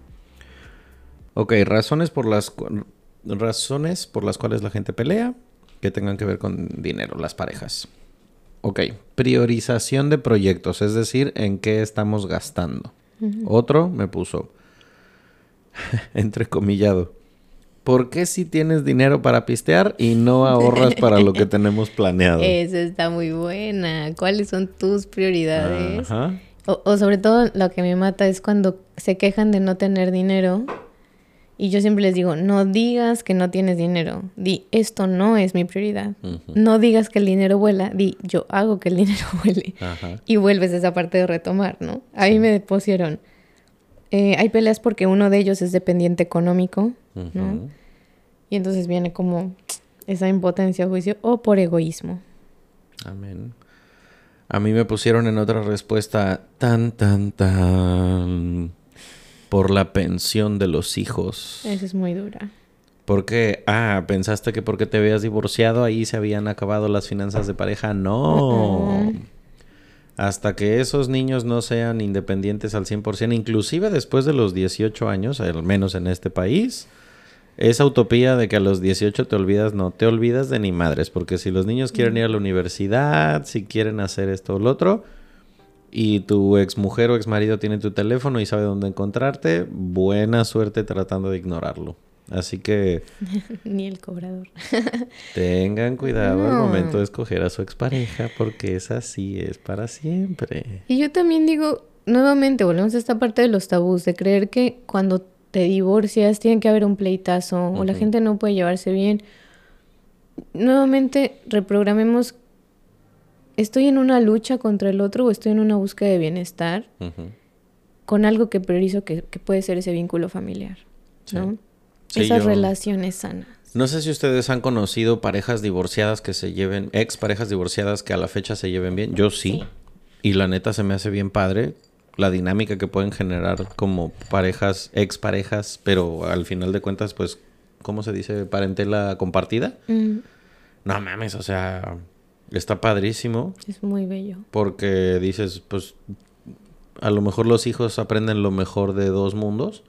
Speaker 1: Ok, razones por las razones por las cuales la gente pelea que tengan que ver con dinero, las parejas. Ok, priorización de proyectos, es decir, en qué estamos gastando. Otro me puso, entrecomillado, ¿por qué si tienes dinero para pistear y no ahorras para lo que tenemos planeado?
Speaker 2: Esa está muy buena. ¿Cuáles son tus prioridades?
Speaker 1: Ajá.
Speaker 2: O, o sobre todo lo que me mata es cuando se quejan de no tener dinero. Y yo siempre les digo, no digas que no tienes dinero. Di, esto no es mi prioridad. No digas que el dinero vuela. Di, yo hago que el dinero vuele.
Speaker 1: Ajá.
Speaker 2: Y vuelves a esa parte de retomar, ¿no? A mí me pusieron, eh, hay peleas porque uno de ellos es dependiente económico, ¿no? Y entonces viene como esa impotencia a juicio o por egoísmo.
Speaker 1: Amén. A mí me pusieron en otra respuesta tan, tan, tan por la pensión de los hijos.
Speaker 2: Esa es muy dura.
Speaker 1: Porque, ah, pensaste que porque te habías divorciado ahí se habían acabado las finanzas de pareja. No. Hasta que esos niños no sean independientes al 100%, inclusive después de los 18 años, al menos en este país, esa utopía de que a los 18 te olvidas, no te olvidas de ni madres, porque si los niños quieren ir a la universidad, si quieren hacer esto o lo otro, y tu exmujer o exmarido tiene tu teléfono y sabe dónde encontrarte, buena suerte tratando de ignorarlo. Así que
Speaker 2: Ni el cobrador.
Speaker 1: tengan cuidado al momento de escoger a su expareja, porque esa sí es para siempre.
Speaker 2: Y yo también digo, nuevamente, volvemos a esta parte de los tabús, de creer que cuando te divorcias tiene que haber un pleitazo o la gente no puede llevarse bien. Nuevamente, reprogramemos, ¿estoy en una lucha contra el otro o estoy en una búsqueda de bienestar con algo que priorizo que, que puede ser ese vínculo familiar? ¿no?
Speaker 1: Sí,
Speaker 2: Esas
Speaker 1: yo-
Speaker 2: relaciones sanas.
Speaker 1: No sé si ustedes han conocido parejas divorciadas que se lleven, ex parejas divorciadas que a la fecha se lleven bien. Yo sí.
Speaker 2: Sí.
Speaker 1: Y la neta se me hace bien padre la dinámica que pueden generar como parejas, ex parejas, pero al final de cuentas, pues, ¿cómo se dice? Parentela compartida.
Speaker 2: Mm,
Speaker 1: No mames, o sea, está padrísimo
Speaker 2: es muy bello.
Speaker 1: porque dices, pues, a lo mejor los hijos aprenden lo mejor de dos mundos,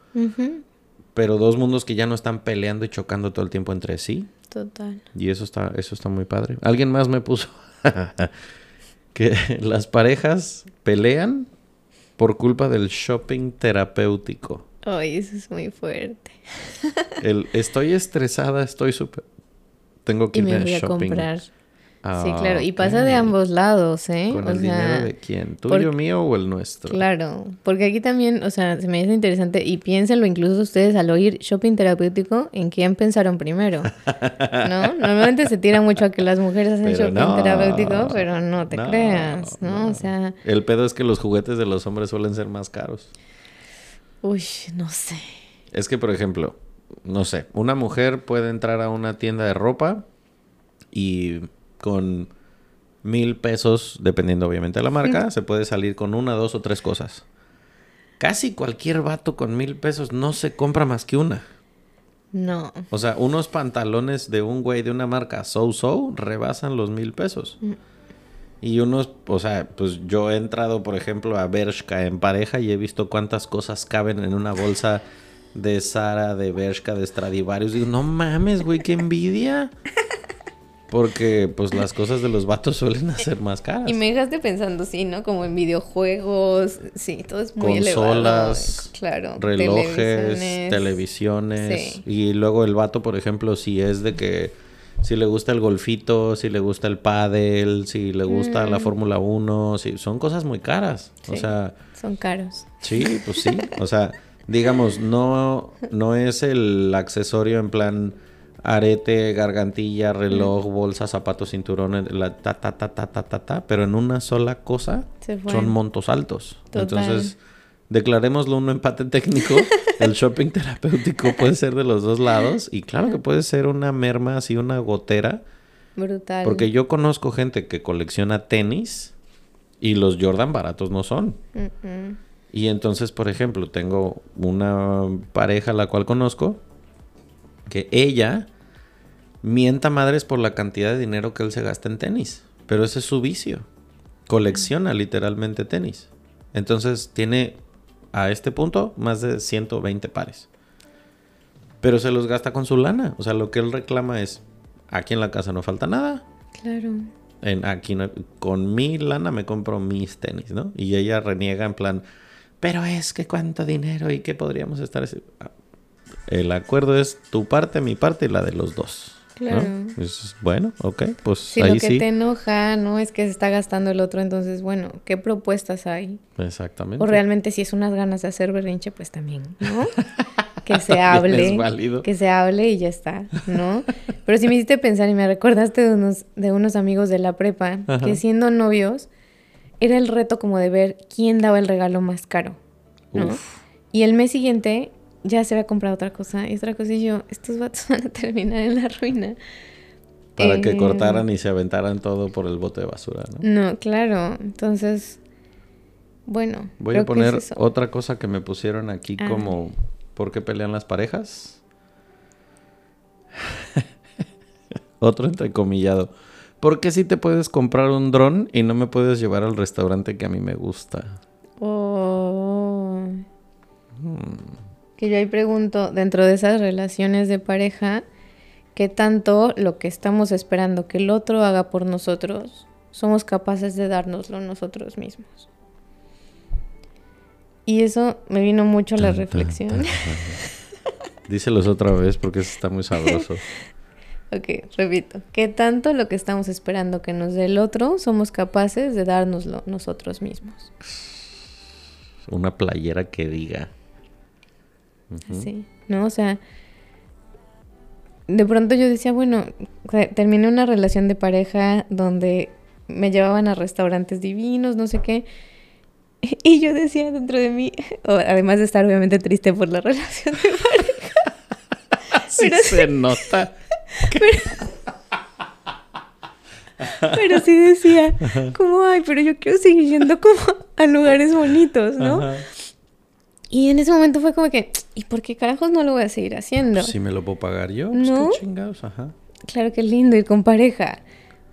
Speaker 1: pero dos mundos que ya no están peleando y chocando todo el tiempo entre sí.
Speaker 2: Total.
Speaker 1: Y eso está, eso está muy padre. Alguien más me puso que las parejas pelean por culpa del shopping terapéutico.
Speaker 2: Ay, eso es muy fuerte.
Speaker 1: El estoy estresada, estoy súper. Tengo que
Speaker 2: Y
Speaker 1: irme
Speaker 2: me
Speaker 1: a
Speaker 2: voy a
Speaker 1: shopping.
Speaker 2: comprar.
Speaker 1: Ah,
Speaker 2: sí, claro. Y pasa de ambos lados, ¿eh?
Speaker 1: ¿Con
Speaker 2: O
Speaker 1: el
Speaker 2: sea,
Speaker 1: dinero de quién? ¿Tuyo, mío o el nuestro?
Speaker 2: Claro, porque aquí también, o sea, se me hace interesante y piénsenlo incluso ustedes al oír shopping terapéutico, ¿en quién pensaron primero? ¿No? Normalmente se tira mucho a que las mujeres hacen
Speaker 1: Pero
Speaker 2: shopping
Speaker 1: no,
Speaker 2: terapéutico, pero no te
Speaker 1: no,
Speaker 2: creas, ¿no?
Speaker 1: no.
Speaker 2: O sea,
Speaker 1: El pedo es que los juguetes de los hombres suelen ser más caros.
Speaker 2: uy, no sé.
Speaker 1: Es que, por ejemplo, no sé, una mujer puede entrar a una tienda de ropa y con mil pesos, dependiendo obviamente de la marca, se puede salir con una, dos o tres cosas. Casi cualquier vato con mil pesos no se compra más que una.
Speaker 2: No.
Speaker 1: O sea, unos pantalones de un güey de una marca so-so rebasan los mil pesos.
Speaker 2: Mm.
Speaker 1: Y unos, o sea, pues yo he entrado, por ejemplo, a Bershka en pareja y he visto cuántas cosas caben en una bolsa de Sara, de Bershka, de Stradivarius. Digo, no mames, güey, qué envidia. Porque, pues, las cosas de los vatos suelen ser más caras.
Speaker 2: Y me dejaste pensando, sí, ¿no? Como en videojuegos, sí, todo es muy
Speaker 1: Consolas,
Speaker 2: elevado. Claro.
Speaker 1: relojes, televisiones.
Speaker 2: Sí.
Speaker 1: Y luego el vato, por ejemplo, si es de que... Si le gusta el golfito, si le gusta el pádel, si le gusta la
Speaker 2: Mm.
Speaker 1: Fórmula 1, si, son cosas muy caras. O sea,
Speaker 2: Son caros.
Speaker 1: Sí, pues sí. O sea, digamos, no, no es el accesorio en plan arete, gargantilla, reloj, bolsa, zapatos, cinturón, la ta ta ta ta ta ta ta, pero en una sola cosa son montos altos.
Speaker 2: Total.
Speaker 1: Entonces, declarémoslo un empate técnico. el shopping terapéutico puede ser de los dos lados y claro que puede ser una merma así, una gotera.
Speaker 2: Brutal.
Speaker 1: Porque yo conozco gente que colecciona tenis y los Jordan baratos no son. Y entonces, por ejemplo, tengo una pareja la cual conozco que ella mienta madres por la cantidad de dinero que él se gasta en tenis. Pero ese es su vicio. Colecciona literalmente tenis. Entonces tiene a este punto más de 120 pares. Pero se los gasta con su lana. O sea, lo que él reclama es, aquí en la casa no falta nada.
Speaker 2: Claro.
Speaker 1: En, aquí no- con mi lana me compro mis tenis, ¿no? Y ella reniega en plan, pero es que cuánto dinero y qué podríamos estar... así?". El acuerdo es tu parte, mi parte y la de los dos. ¿no?
Speaker 2: Claro.
Speaker 1: Es, bueno, ok, pues
Speaker 2: Si
Speaker 1: ahí
Speaker 2: lo que
Speaker 1: sí.
Speaker 2: te enoja no es que se está gastando el otro, entonces, bueno, ¿qué propuestas hay?
Speaker 1: Exactamente.
Speaker 2: O realmente si es unas ganas de hacer berrinche, pues también, ¿no? que se hable.
Speaker 1: es válido.
Speaker 2: Que se hable y ya está, ¿no? Pero si me hiciste pensar y me recordaste de unos, de unos amigos de la prepa
Speaker 1: Ajá.
Speaker 2: que siendo novios era el reto como de ver quién daba el regalo más caro, ¿no?
Speaker 1: Uf.
Speaker 2: Y el mes siguiente ya se había comprado otra cosa y otra cosa y yo, estos vatos van a terminar en la ruina.
Speaker 1: Para que
Speaker 2: Eh,
Speaker 1: cortaran y se aventaran todo por el bote de basura, ¿no?
Speaker 2: No, claro. Entonces, bueno.
Speaker 1: Voy a poner
Speaker 2: es
Speaker 1: otra cosa que me pusieron aquí
Speaker 2: Ah.
Speaker 1: como ¿por qué pelean las parejas? Otro entrecomillado. ¿Por qué si te puedes comprar un dron y no me puedes llevar al restaurante que a mí me gusta?
Speaker 2: Oh.
Speaker 1: Hmm.
Speaker 2: Que yo ahí pregunto, dentro de esas relaciones de pareja, ¿qué tanto lo que estamos esperando que el otro haga por nosotros, somos capaces de dárnoslo nosotros mismos? Y eso me vino mucho a la reflexión.
Speaker 1: tan, tan, tan. Díselos otra vez porque eso está muy sabroso.
Speaker 2: ok, repito. ¿Qué tanto lo que estamos esperando que nos dé el otro, somos capaces de dárnoslo nosotros mismos?
Speaker 1: Una playera que diga. Ujú.
Speaker 2: Sí, ¿no? O sea, de pronto yo decía, bueno, terminé una relación de pareja donde me llevaban a restaurantes divinos, no sé qué. Y yo decía dentro de mí, además de estar obviamente triste por la relación de pareja,
Speaker 1: Sí
Speaker 2: Pero
Speaker 1: se nota.
Speaker 2: pero sí decía, como, ay, pero yo quiero seguir yendo como a lugares bonitos, ¿no?
Speaker 1: Ajá.
Speaker 2: Y en ese momento fue como que, ¿y por qué carajos no lo voy a seguir haciendo?
Speaker 1: Si me lo puedo pagar yo, pues
Speaker 2: ¿No?
Speaker 1: qué chingados, ajá.
Speaker 2: Claro que es lindo ir con pareja.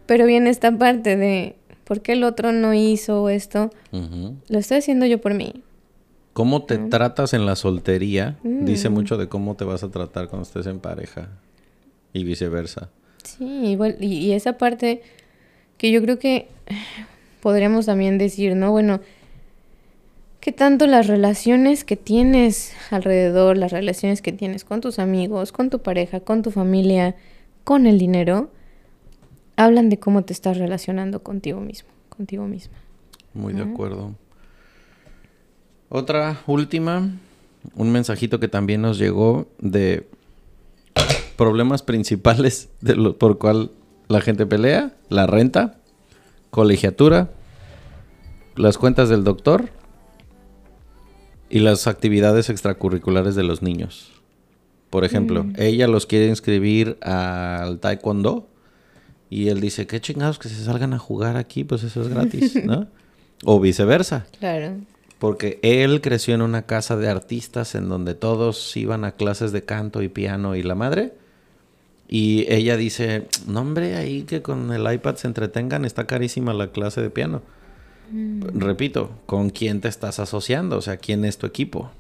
Speaker 2: Pero viene esta parte de por qué el otro no hizo esto. Lo estoy haciendo yo por mí.
Speaker 1: Cómo te tratas en la soltería dice
Speaker 2: Mm.
Speaker 1: mucho de cómo te vas a tratar cuando estés en pareja y viceversa.
Speaker 2: Sí, igual. Y, y esa parte que yo creo que podríamos también decir, ¿no? Bueno, ¿qué tanto las relaciones que tienes alrededor, las relaciones que tienes con tus amigos, con tu pareja, con tu familia, con el dinero, hablan de cómo te estás relacionando contigo mismo, contigo misma?
Speaker 1: Muy de acuerdo. Otra última, un mensajito que también nos llegó de problemas principales de lo, por cual la gente pelea, la renta, colegiatura, las cuentas del doctor y las actividades extracurriculares de los niños. Por ejemplo,
Speaker 2: Mm.
Speaker 1: ella los quiere inscribir al taekwondo y él dice, qué chingados que se salgan a jugar aquí, pues eso es gratis, ¿no? o viceversa.
Speaker 2: Claro.
Speaker 1: Porque él creció en una casa de artistas en donde todos iban a clases de canto y piano y la madre. Y ella dice, no hombre, ahí que con el iPad se entretengan, está carísima la clase de piano. Repito, ¿con quién te estás asociando? O sea, ¿quién es tu equipo?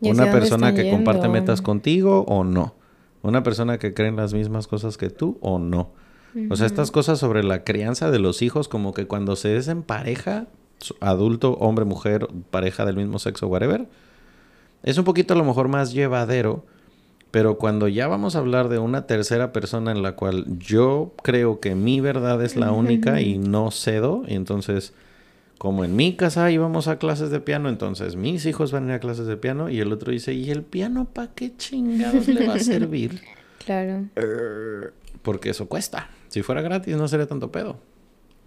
Speaker 2: ¿Y
Speaker 1: Una persona que comparte metas contigo o no. Una persona que cree en las mismas cosas que tú o no. O sea, estas cosas sobre la crianza de los hijos, como que cuando se es en pareja, adulto, hombre, mujer, pareja del mismo sexo, whatever, es un poquito a lo mejor más llevadero, pero cuando ya vamos a hablar de una tercera persona en la cual yo creo que mi verdad es la única y no cedo, y entonces, como en mi casa íbamos a clases de piano, entonces mis hijos van a ir a clases de piano y el otro dice, ¿y el piano para qué chingados le va a servir?
Speaker 2: Claro.
Speaker 1: Porque eso cuesta. Si fuera gratis no sería tanto pedo.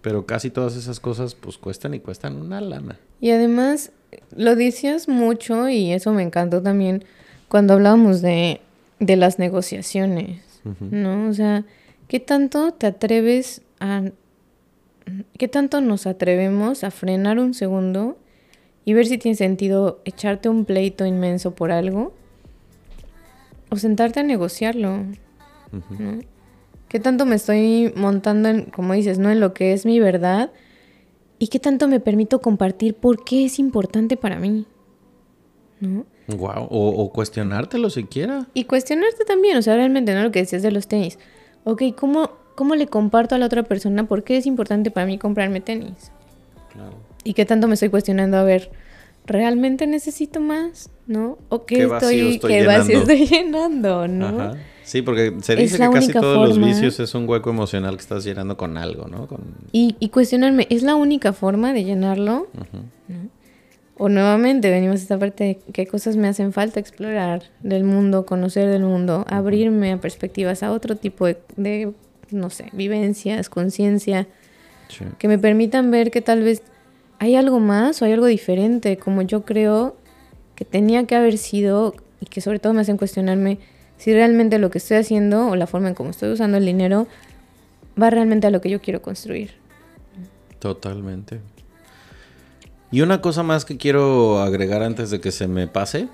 Speaker 1: Pero casi todas esas cosas pues cuestan y cuestan una lana.
Speaker 2: Y además, lo decías mucho y eso me encantó también cuando hablábamos de, de las negociaciones, ¿no? O sea, ¿qué tanto te atreves a... ¿Qué tanto nos atrevemos a frenar un segundo y ver si tiene sentido echarte un pleito inmenso por algo? O sentarte a negociarlo, ¿no? ¿Qué tanto me estoy montando en, como dices, ¿no? En lo que es mi verdad ¿Y qué tanto me permito compartir por qué es importante para mí? ¿No?
Speaker 1: Wow. O, o cuestionártelo siquiera.
Speaker 2: Y cuestionarte también, o sea, realmente, ¿no? Lo que decías de los tenis. Ok, ¿cómo, ¿cómo le comparto a la otra persona por qué es importante para mí comprarme tenis?
Speaker 1: Claro.
Speaker 2: ¿Y qué tanto me estoy cuestionando? A ver, ¿realmente necesito más? ¿No? ¿O qué,
Speaker 1: ¿Qué vacío
Speaker 2: estoy,
Speaker 1: estoy
Speaker 2: qué vacío
Speaker 1: llenando?
Speaker 2: estoy llenando? ¿no?
Speaker 1: Ajá. Sí, porque se dice que casi todos los vicios es un hueco emocional que estás llenando con algo, ¿no? Con...
Speaker 2: Y, y cuestionarme, ¿es la única forma de llenarlo? ¿No? O nuevamente venimos a esta parte de qué cosas me hacen falta explorar del mundo, conocer del mundo, abrirme a perspectivas, a otro tipo de, de, no sé, vivencias, conciencia,
Speaker 1: Sí.
Speaker 2: que me permitan ver que tal vez hay algo más o hay algo diferente, como yo creo que tenía que haber sido y que sobre todo me hacen cuestionarme si realmente lo que estoy haciendo o la forma en cómo estoy usando el dinero va realmente a lo que yo quiero construir.
Speaker 1: Totalmente. Y una cosa más que quiero agregar antes de que se me pase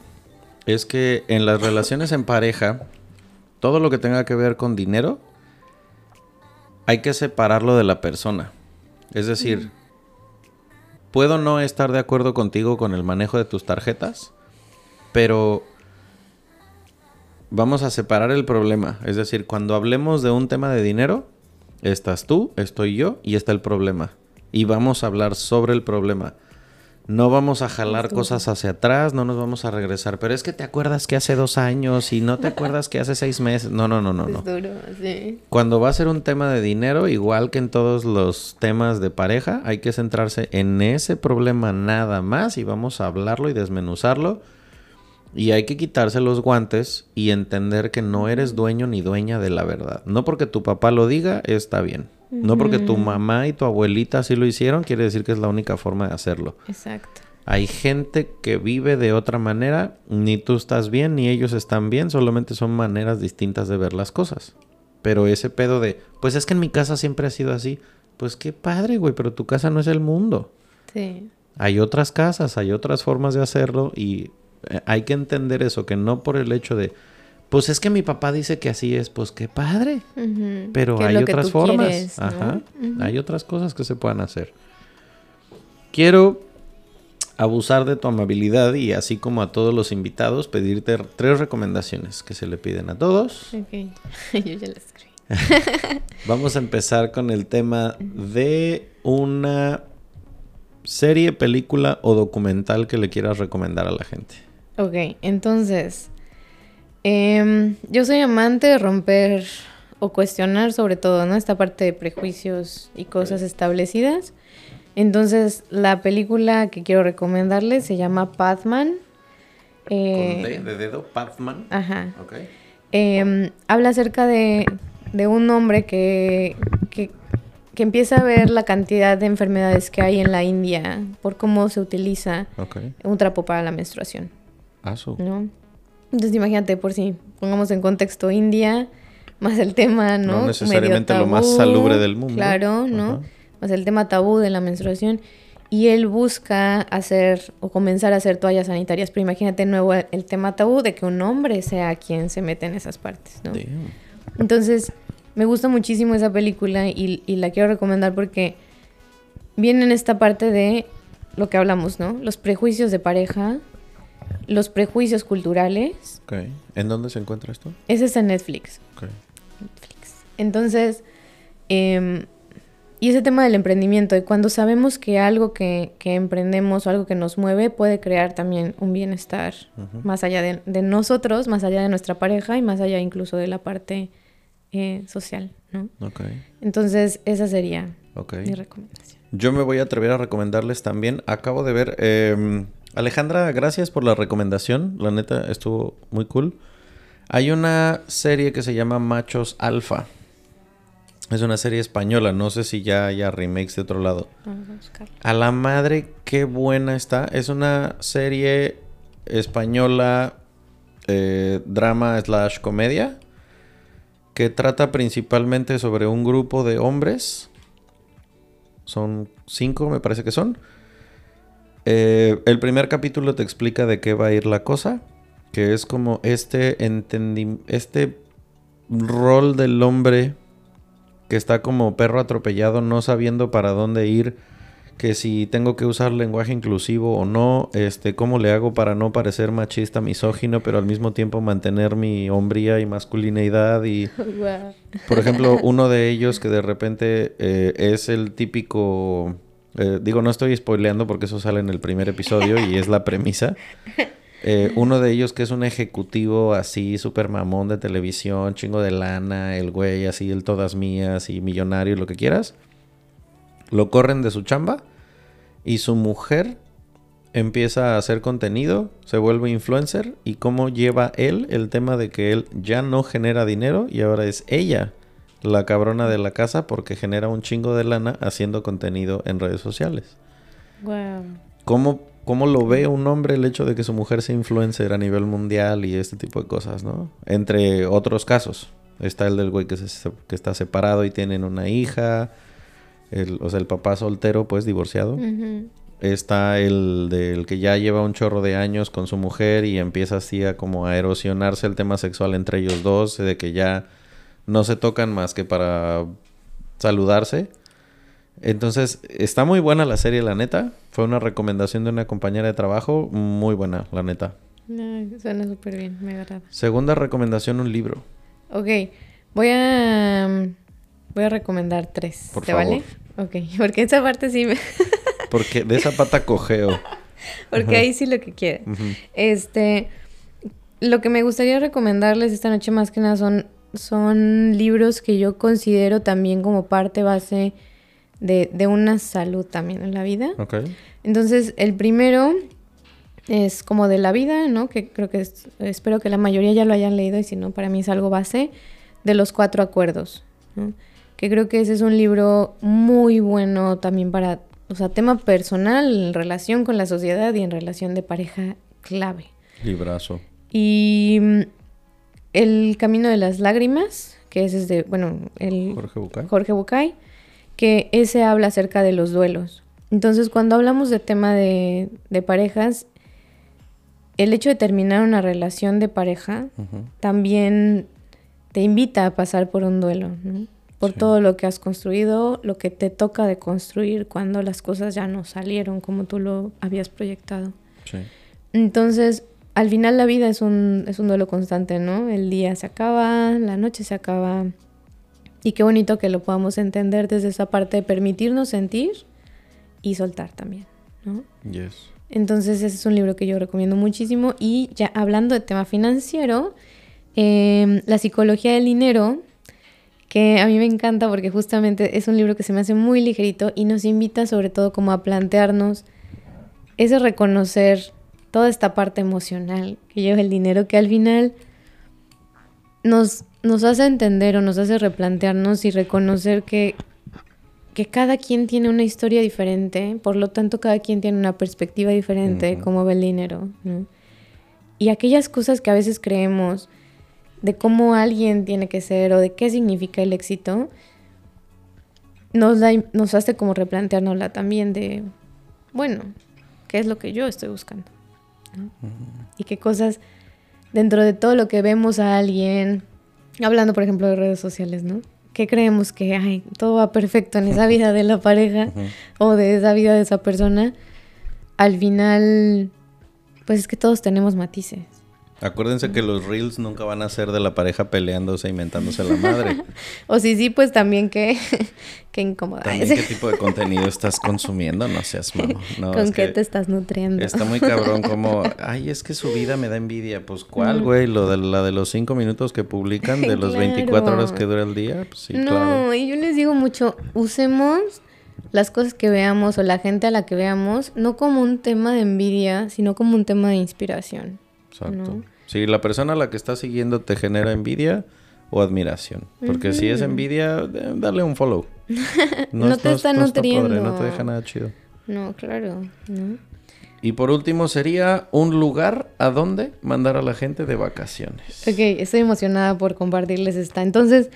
Speaker 1: es que en las relaciones en pareja, todo lo que tenga que ver con dinero, hay que separarlo de la persona. Es decir, puedo no estar de acuerdo contigo con el manejo de tus tarjetas, pero vamos a separar el problema. Es decir, cuando hablemos de un tema de dinero, estás tú, estoy yo y está el problema. Y vamos a hablar sobre el problema. No vamos a jalar cosas hacia atrás, no nos vamos a regresar. Pero es que te acuerdas que hace dos años y no te acuerdas que hace seis meses. No, no, no, no, no.
Speaker 2: Es duro, sí.
Speaker 1: Cuando va a ser un tema de dinero, igual que en todos los temas de pareja, hay que centrarse en ese problema nada más y vamos a hablarlo y desmenuzarlo. Y hay que quitarse los guantes y entender que no eres dueño ni dueña de la verdad. No porque tu papá lo diga, está bien. No porque tu mamá y tu abuelita así lo hicieron, quiere decir que es la única forma de hacerlo.
Speaker 2: Exacto.
Speaker 1: Hay gente que vive de otra manera, ni tú estás bien, ni ellos están bien, solamente son maneras distintas de ver las cosas. Pero ese pedo de, pues es que en mi casa siempre ha sido así, pues qué padre, güey, pero tu casa no es el mundo.
Speaker 2: Sí.
Speaker 1: Hay otras casas, hay otras formas de hacerlo y eh, hay que entender eso, que no por el hecho de, pues es que mi papá dice que así es, pues qué padre. Pero
Speaker 2: ¿Qué es
Speaker 1: hay otras formas.
Speaker 2: quieres, no?
Speaker 1: Ajá.
Speaker 2: Ujú.
Speaker 1: Hay otras cosas que se puedan hacer. Quiero abusar de tu amabilidad y así como a todos los invitados, pedirte tres recomendaciones que se le piden a todos.
Speaker 2: Ok. Yo ya la escribí.
Speaker 1: Vamos a empezar con el tema de una serie, película o documental que le quieras recomendar a la gente.
Speaker 2: Ok, entonces, em, yo soy amante de romper o cuestionar sobre todo, ¿no? Esta parte de prejuicios y cosas establecidas. Entonces, la película que quiero recomendarles se llama Pathman. Eh,
Speaker 1: Con D de dedo, Pathman.
Speaker 2: Ajá.
Speaker 1: Ok.
Speaker 2: Em, habla acerca de, de un hombre que, que, que empieza a ver la cantidad de enfermedades que hay en la India por cómo se utiliza
Speaker 1: Ok.
Speaker 2: un trapo para la menstruación.
Speaker 1: Ah, su.
Speaker 2: ¿no? Entonces imagínate, por si pongamos en contexto India, más el tema, ¿no?
Speaker 1: No necesariamente lo más salubre del mundo.
Speaker 2: Claro, ¿no?
Speaker 1: Ajá.
Speaker 2: Más el tema tabú de la menstruación. Y él busca hacer o comenzar a hacer toallas sanitarias, pero imagínate nuevo el, el tema tabú de que un hombre sea quien se mete en esas partes, ¿no?
Speaker 1: Damn.
Speaker 2: Entonces, me gusta muchísimo esa película y, y la quiero recomendar porque viene en esta parte de lo que hablamos, ¿no? Los prejuicios de pareja los prejuicios culturales.
Speaker 1: Ok. ¿En dónde se encuentra esto?
Speaker 2: Ese es en Netflix.
Speaker 1: Ok.
Speaker 2: Netflix. Entonces, em, y ese tema del emprendimiento, y cuando sabemos que algo que, que emprendemos o algo que nos mueve puede crear también un bienestar más allá de, de nosotros, más allá de nuestra pareja y más allá incluso de la parte eh, social, ¿no?
Speaker 1: Ok.
Speaker 2: Entonces, esa sería mi recomendación.
Speaker 1: Yo me voy a atrever a recomendarles también. Acabo de ver. eh, Alejandra, gracias por la recomendación. La neta estuvo muy cool. Hay una serie que se llama Machos Alfa. Es una serie española. No sé si ya haya remakes de otro lado.
Speaker 2: Vamos a buscarlo.
Speaker 1: A la madre, qué buena está. Es una serie española, eh, drama slash comedia, que trata principalmente sobre un grupo de hombres. Son cinco, me parece que son. Eh, el primer capítulo te explica de qué va a ir la cosa, que es como este este rol del hombre que está como perro atropellado, no sabiendo para dónde ir, que si tengo que usar lenguaje inclusivo o no, este, cómo le hago para no parecer machista, misógino, pero al mismo tiempo mantener mi hombría y masculineidad y por ejemplo, uno de ellos que de repente eh, es el típico. eh, digo, no estoy spoileando porque eso sale en el primer episodio y es la premisa. Eh, uno de ellos que es un ejecutivo así, súper mamón de televisión, chingo de lana, el güey así, el todas mías y millonario y lo que quieras. Lo corren de su chamba y su mujer empieza a hacer contenido, se vuelve influencer y cómo lleva él el tema de que él ya no genera dinero y ahora es ella la cabrona de la casa porque genera un chingo de lana haciendo contenido en redes sociales. ¿Cómo, cómo lo ve un hombre el hecho de que su mujer sea influencer a nivel mundial y este tipo de cosas, ¿no? Entre otros casos. Está el del güey que, se- que está separado y tienen una hija. El, o sea, el papá soltero, pues divorciado. Está el del que ya lleva un chorro de años con su mujer y empieza así a como a erosionarse el tema sexual entre ellos dos, de que ya no se tocan más que para saludarse. Entonces, está muy buena la serie, la neta. Fue una recomendación de una compañera de trabajo, muy buena, la neta.
Speaker 2: Suena súper bien, me agrada.
Speaker 1: Segunda recomendación, un libro.
Speaker 2: Ok, voy a voy a recomendar tres.
Speaker 1: Por
Speaker 2: ¿Te
Speaker 1: favor.
Speaker 2: vale? Ok, porque esa parte sí me...
Speaker 1: Porque de esa pata cojeo.
Speaker 2: porque ahí sí lo que quiera.
Speaker 1: Ujú.
Speaker 2: Este, lo que me gustaría recomendarles esta noche más que nada son, son libros que yo considero también como parte base de, de una salud también en la vida.
Speaker 1: Ok.
Speaker 2: Entonces, el primero es como de la vida, ¿no? Que creo que es- espero que la mayoría ya lo hayan leído y si no, para mí es algo base de los cuatro acuerdos, ¿no? Que creo que ese es un libro muy bueno también para, o sea, tema personal, en relación con la sociedad y en relación de pareja clave.
Speaker 1: Librazo.
Speaker 2: Y mm, El Camino de las Lágrimas, que ese es de, bueno, el
Speaker 1: Jorge Bucay.
Speaker 2: Jorge Bucay, que ese habla acerca de los duelos. Entonces, cuando hablamos de tema de, de parejas, el hecho de terminar una relación de pareja también te invita a pasar por un duelo, ¿no? Por
Speaker 1: Sí.
Speaker 2: todo lo que has construido, lo que te toca de construir cuando las cosas ya no salieron como tú lo habías proyectado.
Speaker 1: Sí.
Speaker 2: Entonces, al final la vida es un, es un duelo constante, ¿no? El día se acaba, la noche se acaba. Y qué bonito que lo podamos entender desde esa parte de permitirnos sentir y soltar también, ¿no?
Speaker 1: Yes.
Speaker 2: Entonces, ese es un libro que yo recomiendo muchísimo. Y ya hablando de tema financiero, eh, La psicología del dinero, que a mí me encanta porque justamente es un libro que se me hace muy ligerito y nos invita sobre todo como a plantearnos ese reconocer toda esta parte emocional que lleva el dinero, que al final nos, nos hace entender o nos hace replantearnos y reconocer que, que cada quien tiene una historia diferente, por lo tanto cada quien tiene una perspectiva diferente cómo ve el dinero. ¿no? Y aquellas cosas que a veces creemos de cómo alguien tiene que ser o de qué significa el éxito, nos, da, nos hace como replanteárnosla también de, bueno, ¿qué es lo que yo estoy buscando? ¿no? Y qué cosas dentro de todo lo que vemos a alguien, hablando por ejemplo de redes sociales, ¿no? ¿Qué creemos que ay, todo va perfecto en esa vida de la pareja o de esa vida de esa persona? Al final Pues es que todos tenemos matices.
Speaker 1: Acuérdense que los reels nunca van a ser de la pareja peleándose, inventándose la madre.
Speaker 2: o si sí, pues también qué incómoda.
Speaker 1: También qué tipo de contenido estás consumiendo, no seas malo.
Speaker 2: ¿Con qué te estás nutriendo?
Speaker 1: Está muy cabrón como, ay, es que su vida me da envidia. Pues, ¿cuál, güey? Lo de la de los cinco minutos que publican, de los 24 horas que dura el día. Pues sí,
Speaker 2: no,
Speaker 1: claro.
Speaker 2: y yo les digo mucho, usemos las cosas que veamos o la gente a la que veamos, no como un tema de envidia, sino como un tema de inspiración. Exacto.
Speaker 1: Si la persona a la que estás siguiendo te genera envidia o admiración. Porque si es envidia, dale un follow.
Speaker 2: No, te está nutriendo.
Speaker 1: no te deja nada chido.
Speaker 2: No, claro.
Speaker 1: Y por último sería un lugar a donde mandar a la gente de vacaciones.
Speaker 2: Ok, estoy emocionada por compartirles esta. Entonces,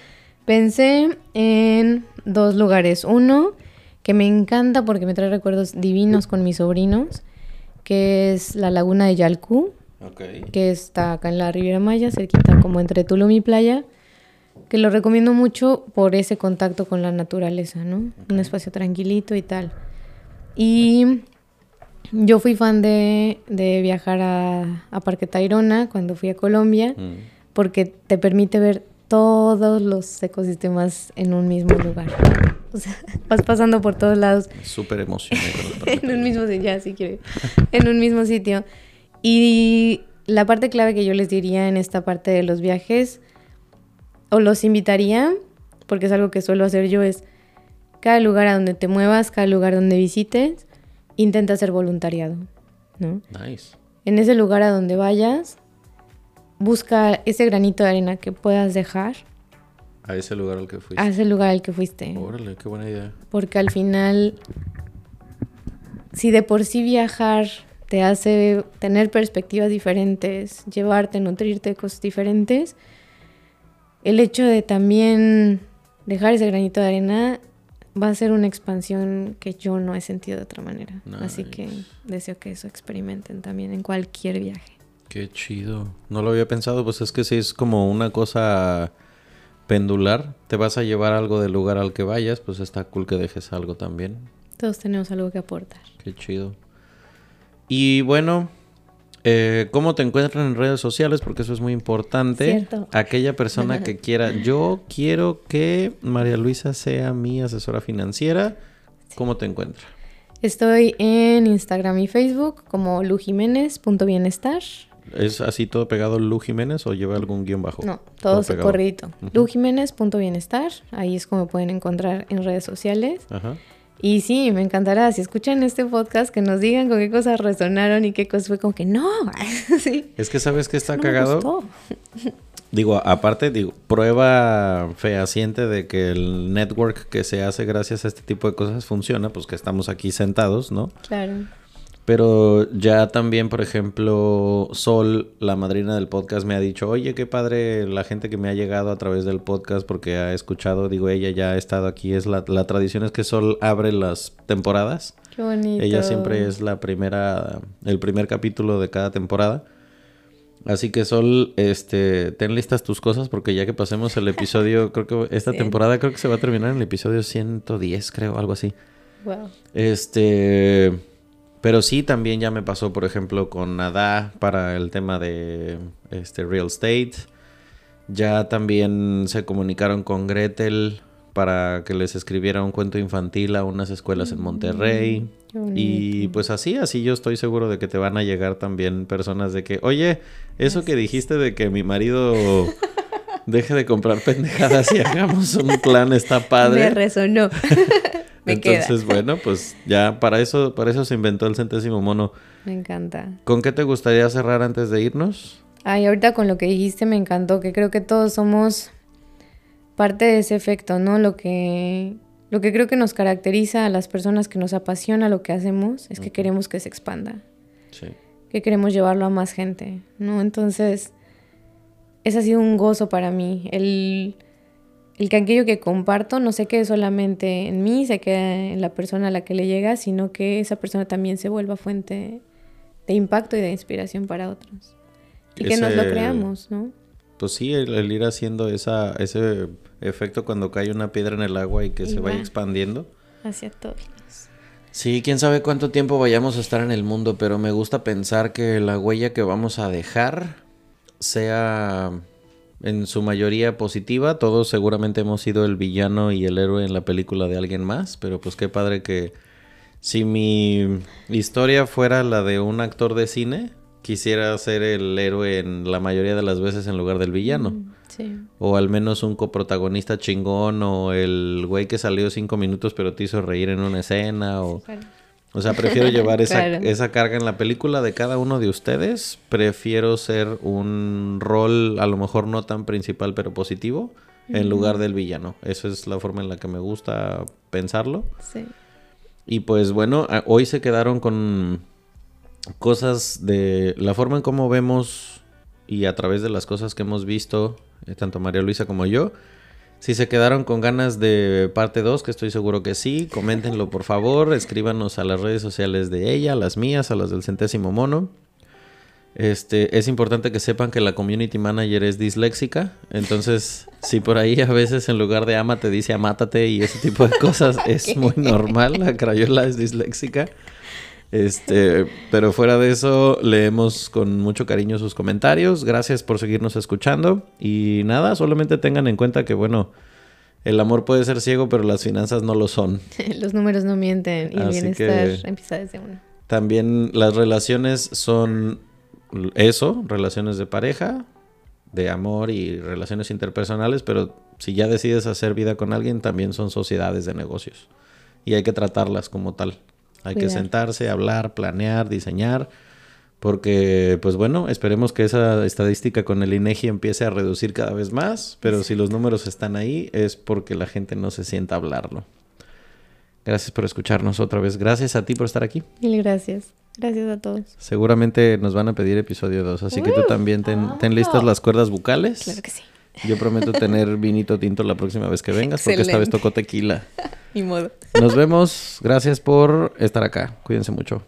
Speaker 2: pensé en dos lugares. Uno, que me encanta porque me trae recuerdos divinos con mis sobrinos, que es la laguna de Yalcú que está acá en la Riviera Maya, cerquita como entre Tulum y Playa, que lo recomiendo mucho por ese contacto con la naturaleza, ¿no? Un espacio tranquilito y tal. Y yo fui fan de, viajar a, a, Parque Tayrona cuando fui a Colombia, mm. porque te permite ver todos los ecosistemas en un mismo lugar. O sea, vas pasando por todos lados.
Speaker 1: Súper emocionante.
Speaker 2: en un mismo sitio, ya, si en un mismo sitio. Y la parte clave que yo les diría en esta parte de los viajes, o los invitaría, porque es algo que suelo hacer yo, es cada lugar a donde te muevas, cada lugar donde visites, intenta ser voluntariado, ¿no?
Speaker 1: Nice.
Speaker 2: En ese lugar a donde vayas, busca ese granito de arena que puedas dejar.
Speaker 1: A ese lugar al que fuiste.
Speaker 2: A ese lugar al que fuiste.
Speaker 1: Órale, qué buena idea.
Speaker 2: Porque al final, si de por sí viajar te hace tener perspectivas diferentes, llevarte, nutrirte de cosas diferentes. El hecho de también dejar ese granito de arena va a ser una expansión que yo no he sentido de otra manera. Así que deseo que eso experimenten también en cualquier viaje.
Speaker 1: Qué chido. No lo había pensado, pues es que si es como una cosa pendular, te vas a llevar algo del lugar al que vayas, pues está cool que dejes algo también.
Speaker 2: Todos tenemos algo que aportar.
Speaker 1: Qué chido. Y bueno, eh, ¿cómo te encuentran en redes sociales? Porque eso es muy importante.
Speaker 2: Cierto.
Speaker 1: Aquella persona que quiera, yo quiero que María Luisa sea mi asesora financiera. ¿Cómo te encuentra?
Speaker 2: Estoy en Instagram y Facebook como lujiménez.bienestar.
Speaker 1: ¿Es así todo pegado Lu Jiménez o lleva algún guion bajo?
Speaker 2: No, todo, todo corridito. Lujiménez.bienestar. Ahí es como pueden encontrar en redes sociales. Ajá. Y sí, me encantará, si escuchan este podcast, que nos digan con qué cosas resonaron y qué cosas fue como que no. sí.
Speaker 1: Es que sabes que está cagado. Digo, aparte, digo, prueba fehaciente de que el network que se hace gracias a este tipo de cosas funciona, pues que estamos aquí sentados, ¿no?
Speaker 2: Claro.
Speaker 1: Pero ya también, por ejemplo, Sol, la madrina del podcast, me ha dicho, oye, qué padre la gente que me ha llegado a través del podcast porque ha escuchado, digo, ella ya ha estado aquí. Es la, la tradición es que Sol abre las temporadas.
Speaker 2: Qué bonito.
Speaker 1: Ella siempre es la primera, el primer capítulo de cada temporada. Así que Sol, este, ten listas tus cosas porque ya que pasemos el episodio, creo que esta temporada creo que se va a terminar en el episodio 110, creo, algo así.
Speaker 2: Wow.
Speaker 1: Este, pero sí, también ya me pasó, por ejemplo, con Nada para el tema de este real estate. Ya también se comunicaron con Gretel para que les escribiera un cuento infantil a unas escuelas en Monterrey. Mm, y pues así, así yo estoy seguro de que te van a llegar también personas de que, oye, eso que dijiste de que mi marido deje de comprar pendejadas y hagamos un plan está padre.
Speaker 2: Me resonó.
Speaker 1: Entonces, bueno, pues ya para eso, para eso se inventó el centésimo mono.
Speaker 2: Me encanta.
Speaker 1: ¿Con qué te gustaría cerrar antes de irnos?
Speaker 2: Ay, ahorita con lo que dijiste me encantó, que creo que todos somos parte de ese efecto, ¿no? Lo que, lo que creo que nos caracteriza a las personas que nos apasiona lo que hacemos es que queremos que se expanda.
Speaker 1: Sí.
Speaker 2: Que queremos llevarlo a más gente, ¿no? Entonces, ese ha sido un gozo para mí. El el que aquello que comparto no se quede solamente en mí, se quede en la persona a la que le llega, sino que esa persona también se vuelva fuente de impacto y de inspiración para otros. Y que nos lo creamos, ¿no?
Speaker 1: Pues sí, el, ir haciendo esa, ese efecto cuando cae una piedra en el agua y que se vaya expandiendo.
Speaker 2: Hacia todos.
Speaker 1: Sí, quién sabe cuánto tiempo vayamos a estar en el mundo, pero me gusta pensar que la huella que vamos a dejar sea en su mayoría positiva. Todos seguramente hemos sido el villano y el héroe en la película de alguien más, pero pues qué padre que si mi historia fuera la de un actor de cine, quisiera ser el héroe en la mayoría de las veces en lugar del villano.
Speaker 2: Mm, Sí.
Speaker 1: O al menos un coprotagonista chingón o el güey que salió cinco minutos pero te hizo reír en una escena o...
Speaker 2: Claro.
Speaker 1: O sea, prefiero llevar esa,
Speaker 2: Claro.
Speaker 1: esa carga en la película de cada uno de ustedes. Prefiero ser un rol a lo mejor no tan principal pero positivo en lugar del villano. Esa es la forma en la que me gusta pensarlo.
Speaker 2: Sí.
Speaker 1: Y pues bueno, hoy se quedaron con cosas de la forma en cómo vemos y a través de las cosas que hemos visto, eh, tanto María Luisa como yo. Si se quedaron con ganas de parte 2, que estoy seguro que sí, coméntenlo por favor, escríbanos a las redes sociales de ella, a las mías, a las del centésimo mono. Este, es importante que sepan que la community manager es disléxica, entonces si por ahí a veces en lugar de ama te dice amátate y ese tipo de cosas es muy normal, la crayola es disléxica. Este, pero fuera de eso, leemos con mucho cariño sus comentarios. Gracias por seguirnos escuchando. Y nada, solamente tengan en cuenta que, bueno, el amor puede ser ciego, pero las finanzas no lo son.
Speaker 2: Los números no mienten y el
Speaker 1: Así
Speaker 2: bienestar
Speaker 1: que-
Speaker 2: empieza desde uno.
Speaker 1: También las relaciones son eso, relaciones de pareja, de amor y relaciones interpersonales, pero si ya decides hacer vida con alguien, también son sociedades de negocios. Y hay que tratarlas como tal. Hay que sentarse, hablar, planear, diseñar, porque, pues bueno, esperemos que esa estadística con el INEGI empiece a reducir cada vez más, pero si los números están ahí es porque la gente no se sienta a hablarlo. Gracias por escucharnos otra vez. Gracias a ti por estar aquí.
Speaker 2: Mil gracias. Gracias a todos.
Speaker 1: Seguramente nos van a pedir episodio 2, así que tú también ten, ten listas las cuerdas bucales.
Speaker 2: Claro que sí.
Speaker 1: Yo prometo tener vinito tinto la próxima vez que vengas, porque esta vez tocó tequila.
Speaker 2: Ni modo.
Speaker 1: Nos vemos. Gracias por estar acá. Cuídense mucho.